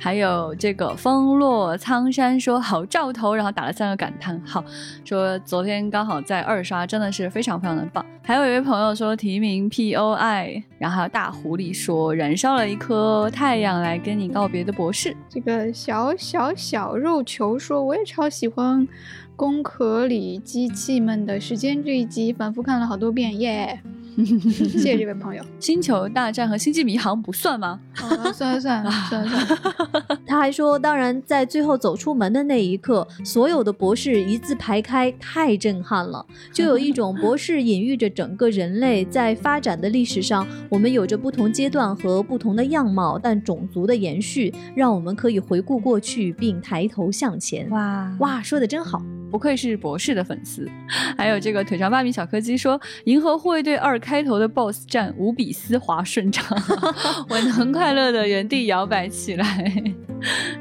还有这个风落苍山说好兆头，然后打了三个感叹号，说昨天刚好在二刷，真的是非常非常的棒。还有一位朋友说提名 P O I，然后还有大狐狸说燃烧了一颗太阳来跟你告别的博士。这个小小小肉球说我也超喜欢工壳里机器们的时间这一集，反复看了好多遍耶。[LAUGHS] 谢谢这位朋友。[LAUGHS] 星球大战和星际迷航不算吗？算了算了算了算了。[LAUGHS] 他还说，当然在最后走出门的那一刻，所有的博士一字排开，太震撼了。就有一种博士隐喻着整个人类在发展的历史上，我们有着不同阶段和不同的样貌，但种族的延续，让我们可以回顾过去并抬头向前。哇哇，说的真好。不愧是博士的粉丝，还有这个腿长八米小柯基说，《银河护卫队二》开头的 BOSS 战无比丝滑顺畅，[LAUGHS] 我能快乐的原地摇摆起来，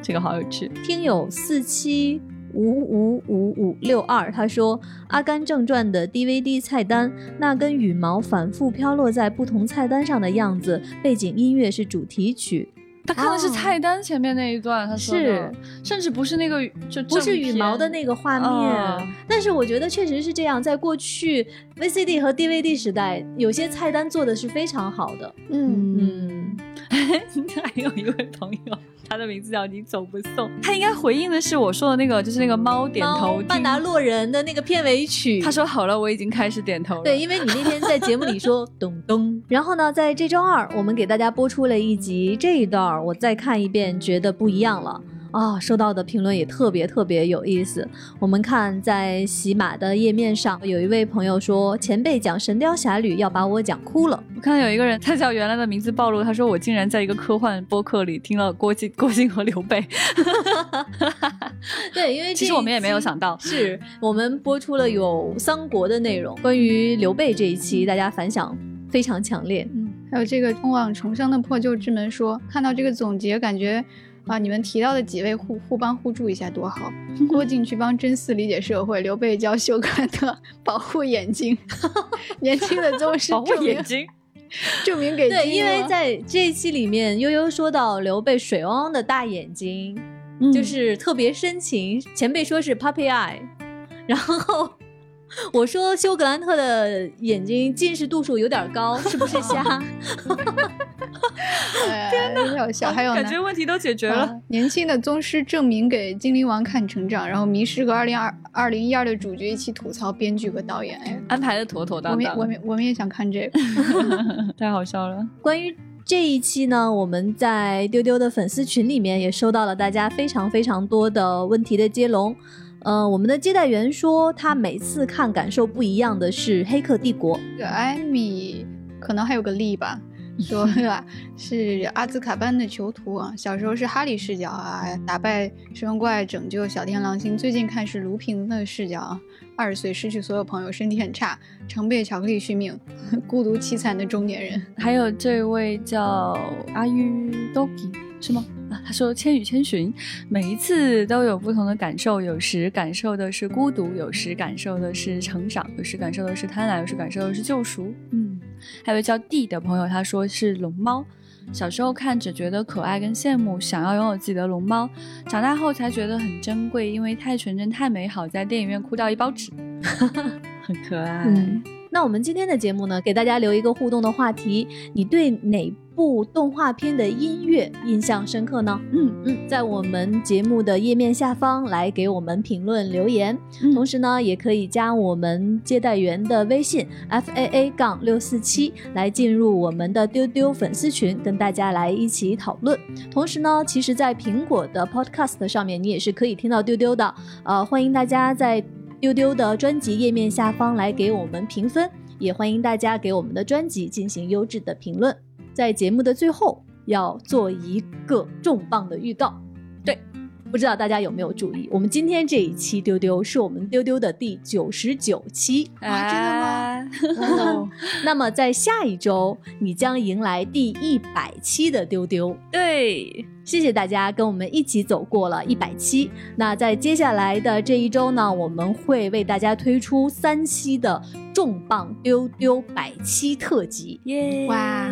这个好有趣。听友四七五五五五六二他说，《阿甘正传》的 DVD 菜单，那根羽毛反复飘落在不同菜单上的样子，背景音乐是主题曲。他看的是菜单前面那一段，他说是，甚至不是那个，就不是羽毛的那个画面。但是我觉得确实是这样，在过去 VCD 和 DVD 时代，有些菜单做的是非常好的。嗯。嗯，[LAUGHS] 还有一位朋友。他的名字叫你走不送，他应该回应的是我说的那个，就是那个猫点头。曼达洛人的那个片尾曲。他说好了，我已经开始点头了。对，因为你那天在节目里说咚咚，然后呢，在这周二我们给大家播出了一集，这一段我再看一遍，觉得不一样了。啊，收到的评论也特别特别有意思。我们看在喜马的页面上，有一位朋友说：“前辈讲《神雕侠侣》要把我讲哭了。”我看到有一个人，他叫原来的名字暴露，他说：“我竟然在一个科幻播客里听了郭靖、郭靖和刘备。[LAUGHS] [LAUGHS] ”对，因为其实我们也没有想到，是我们播出了有三国的内容，关于刘备这一期，大家反响非常强烈。嗯，还有这个通往重生的破旧之门说，看到这个总结，感觉。啊！你们提到的几位互互帮互助一下多好。郭靖去帮真嗣理解社会，刘备教修格兰特保护眼睛。[LAUGHS] 年轻的宗师保护眼睛，证明给对，因为在这一期里面，悠悠说到刘备水汪汪的大眼睛，就是特别深情。前辈说是 puppy eye，然后。我说休格兰特的眼睛近视度数有点高，是不是瞎？天 [LAUGHS] 哪，笑！还有感觉问题都解决了。年轻的宗师证明给精灵王看成长，然后迷失和二零二二零一二的主角一起吐槽编剧和导演，哎，安排的妥妥当当。我们我们我们也想看这个，[LAUGHS] 太好笑了。关于这一期呢，我们在丢丢的粉丝群里面也收到了大家非常非常多的问题的接龙。呃，我们的接待员说，他每次看感受不一样的是《黑客帝国》。这个艾米可能还有个例吧，[LAUGHS] 说吧？是阿兹卡班的囚徒啊，小时候是哈利视角啊，打败神怪，拯救小天狼星。最近看是卢平的视角啊，二十岁失去所有朋友，身体很差，常被巧克力续命，孤独凄惨的中年人。还有这位叫阿玉 Dogi 是吗？啊，他说《千与千寻》，每一次都有不同的感受，有时感受的是孤独，有时感受的是成长，有时感受的是贪婪，有时感受的是救赎。嗯，还有位叫 D 的朋友，他说是龙猫，小时候看只觉得可爱跟羡慕，想要拥有自己的龙猫，长大后才觉得很珍贵，因为太纯真太美好，在电影院哭掉一包纸，[LAUGHS] 很可爱。那我们今天的节目呢，给大家留一个互动的话题，你对哪？部动画片的音乐印象深刻呢？嗯嗯，在我们节目的页面下方来给我们评论留言，同时呢，也可以加我们接待员的微信 f a a 杠六四七来进入我们的丢丢粉丝群，跟大家来一起讨论。同时呢，其实，在苹果的 Podcast 上面，你也是可以听到丢丢的。呃，欢迎大家在丢丢的专辑页面下方来给我们评分，也欢迎大家给我们的专辑进行优质的评论。在节目的最后，要做一个重磅的预告。对，不知道大家有没有注意，我们今天这一期丢丢是我们丢丢的第九十九期。啊真的吗吗？那么在下一周，你将迎来第一百期的丢丢。对，谢谢大家跟我们一起走过了一百期。那在接下来的这一周呢，我们会为大家推出三期的重磅丢丢百期特辑。耶！哇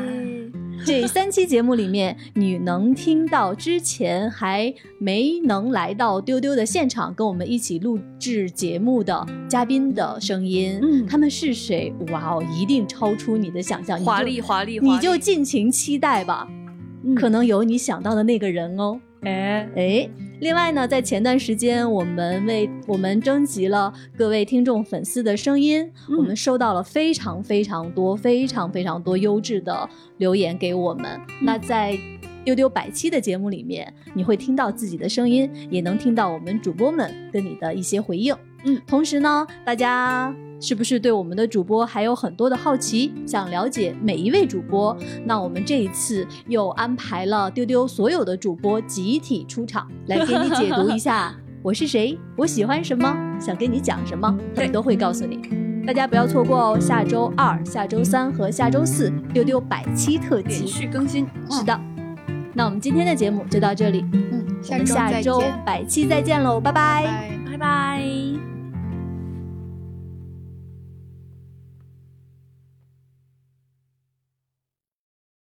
这三期节目里面，你能听到之前还没能来到丢丢的现场跟我们一起录制节目的嘉宾的声音。嗯他们是谁？哇哦，一定超出你的想象，华丽华丽，你就尽情期待吧。嗯可能有你想到的那个人哦。哎，哎，另外呢，在前段时间，我们为我们征集了各位听众粉丝的声音，嗯我们收到了非常非常多、非常非常多优质的留言给我们。那在丢丢百期的节目里面，你会听到自己的声音，也能听到我们主播们跟你的一些回应。嗯，同时呢，大家是不是对我们的主播还有很多的好奇，想了解每一位主播？那我们这一次又安排了丢丢所有的主播集体出场，来给你解读一下 [LAUGHS] 我是谁，我喜欢什么，想跟你讲什么，他们都会告诉你。大家不要错过哦，下周二、下周三和下周四丢丢百期特连辑。续更新，是的，那我们今天的节目就到这里，嗯，我们下周百期再见喽，拜拜。拜。拜拜。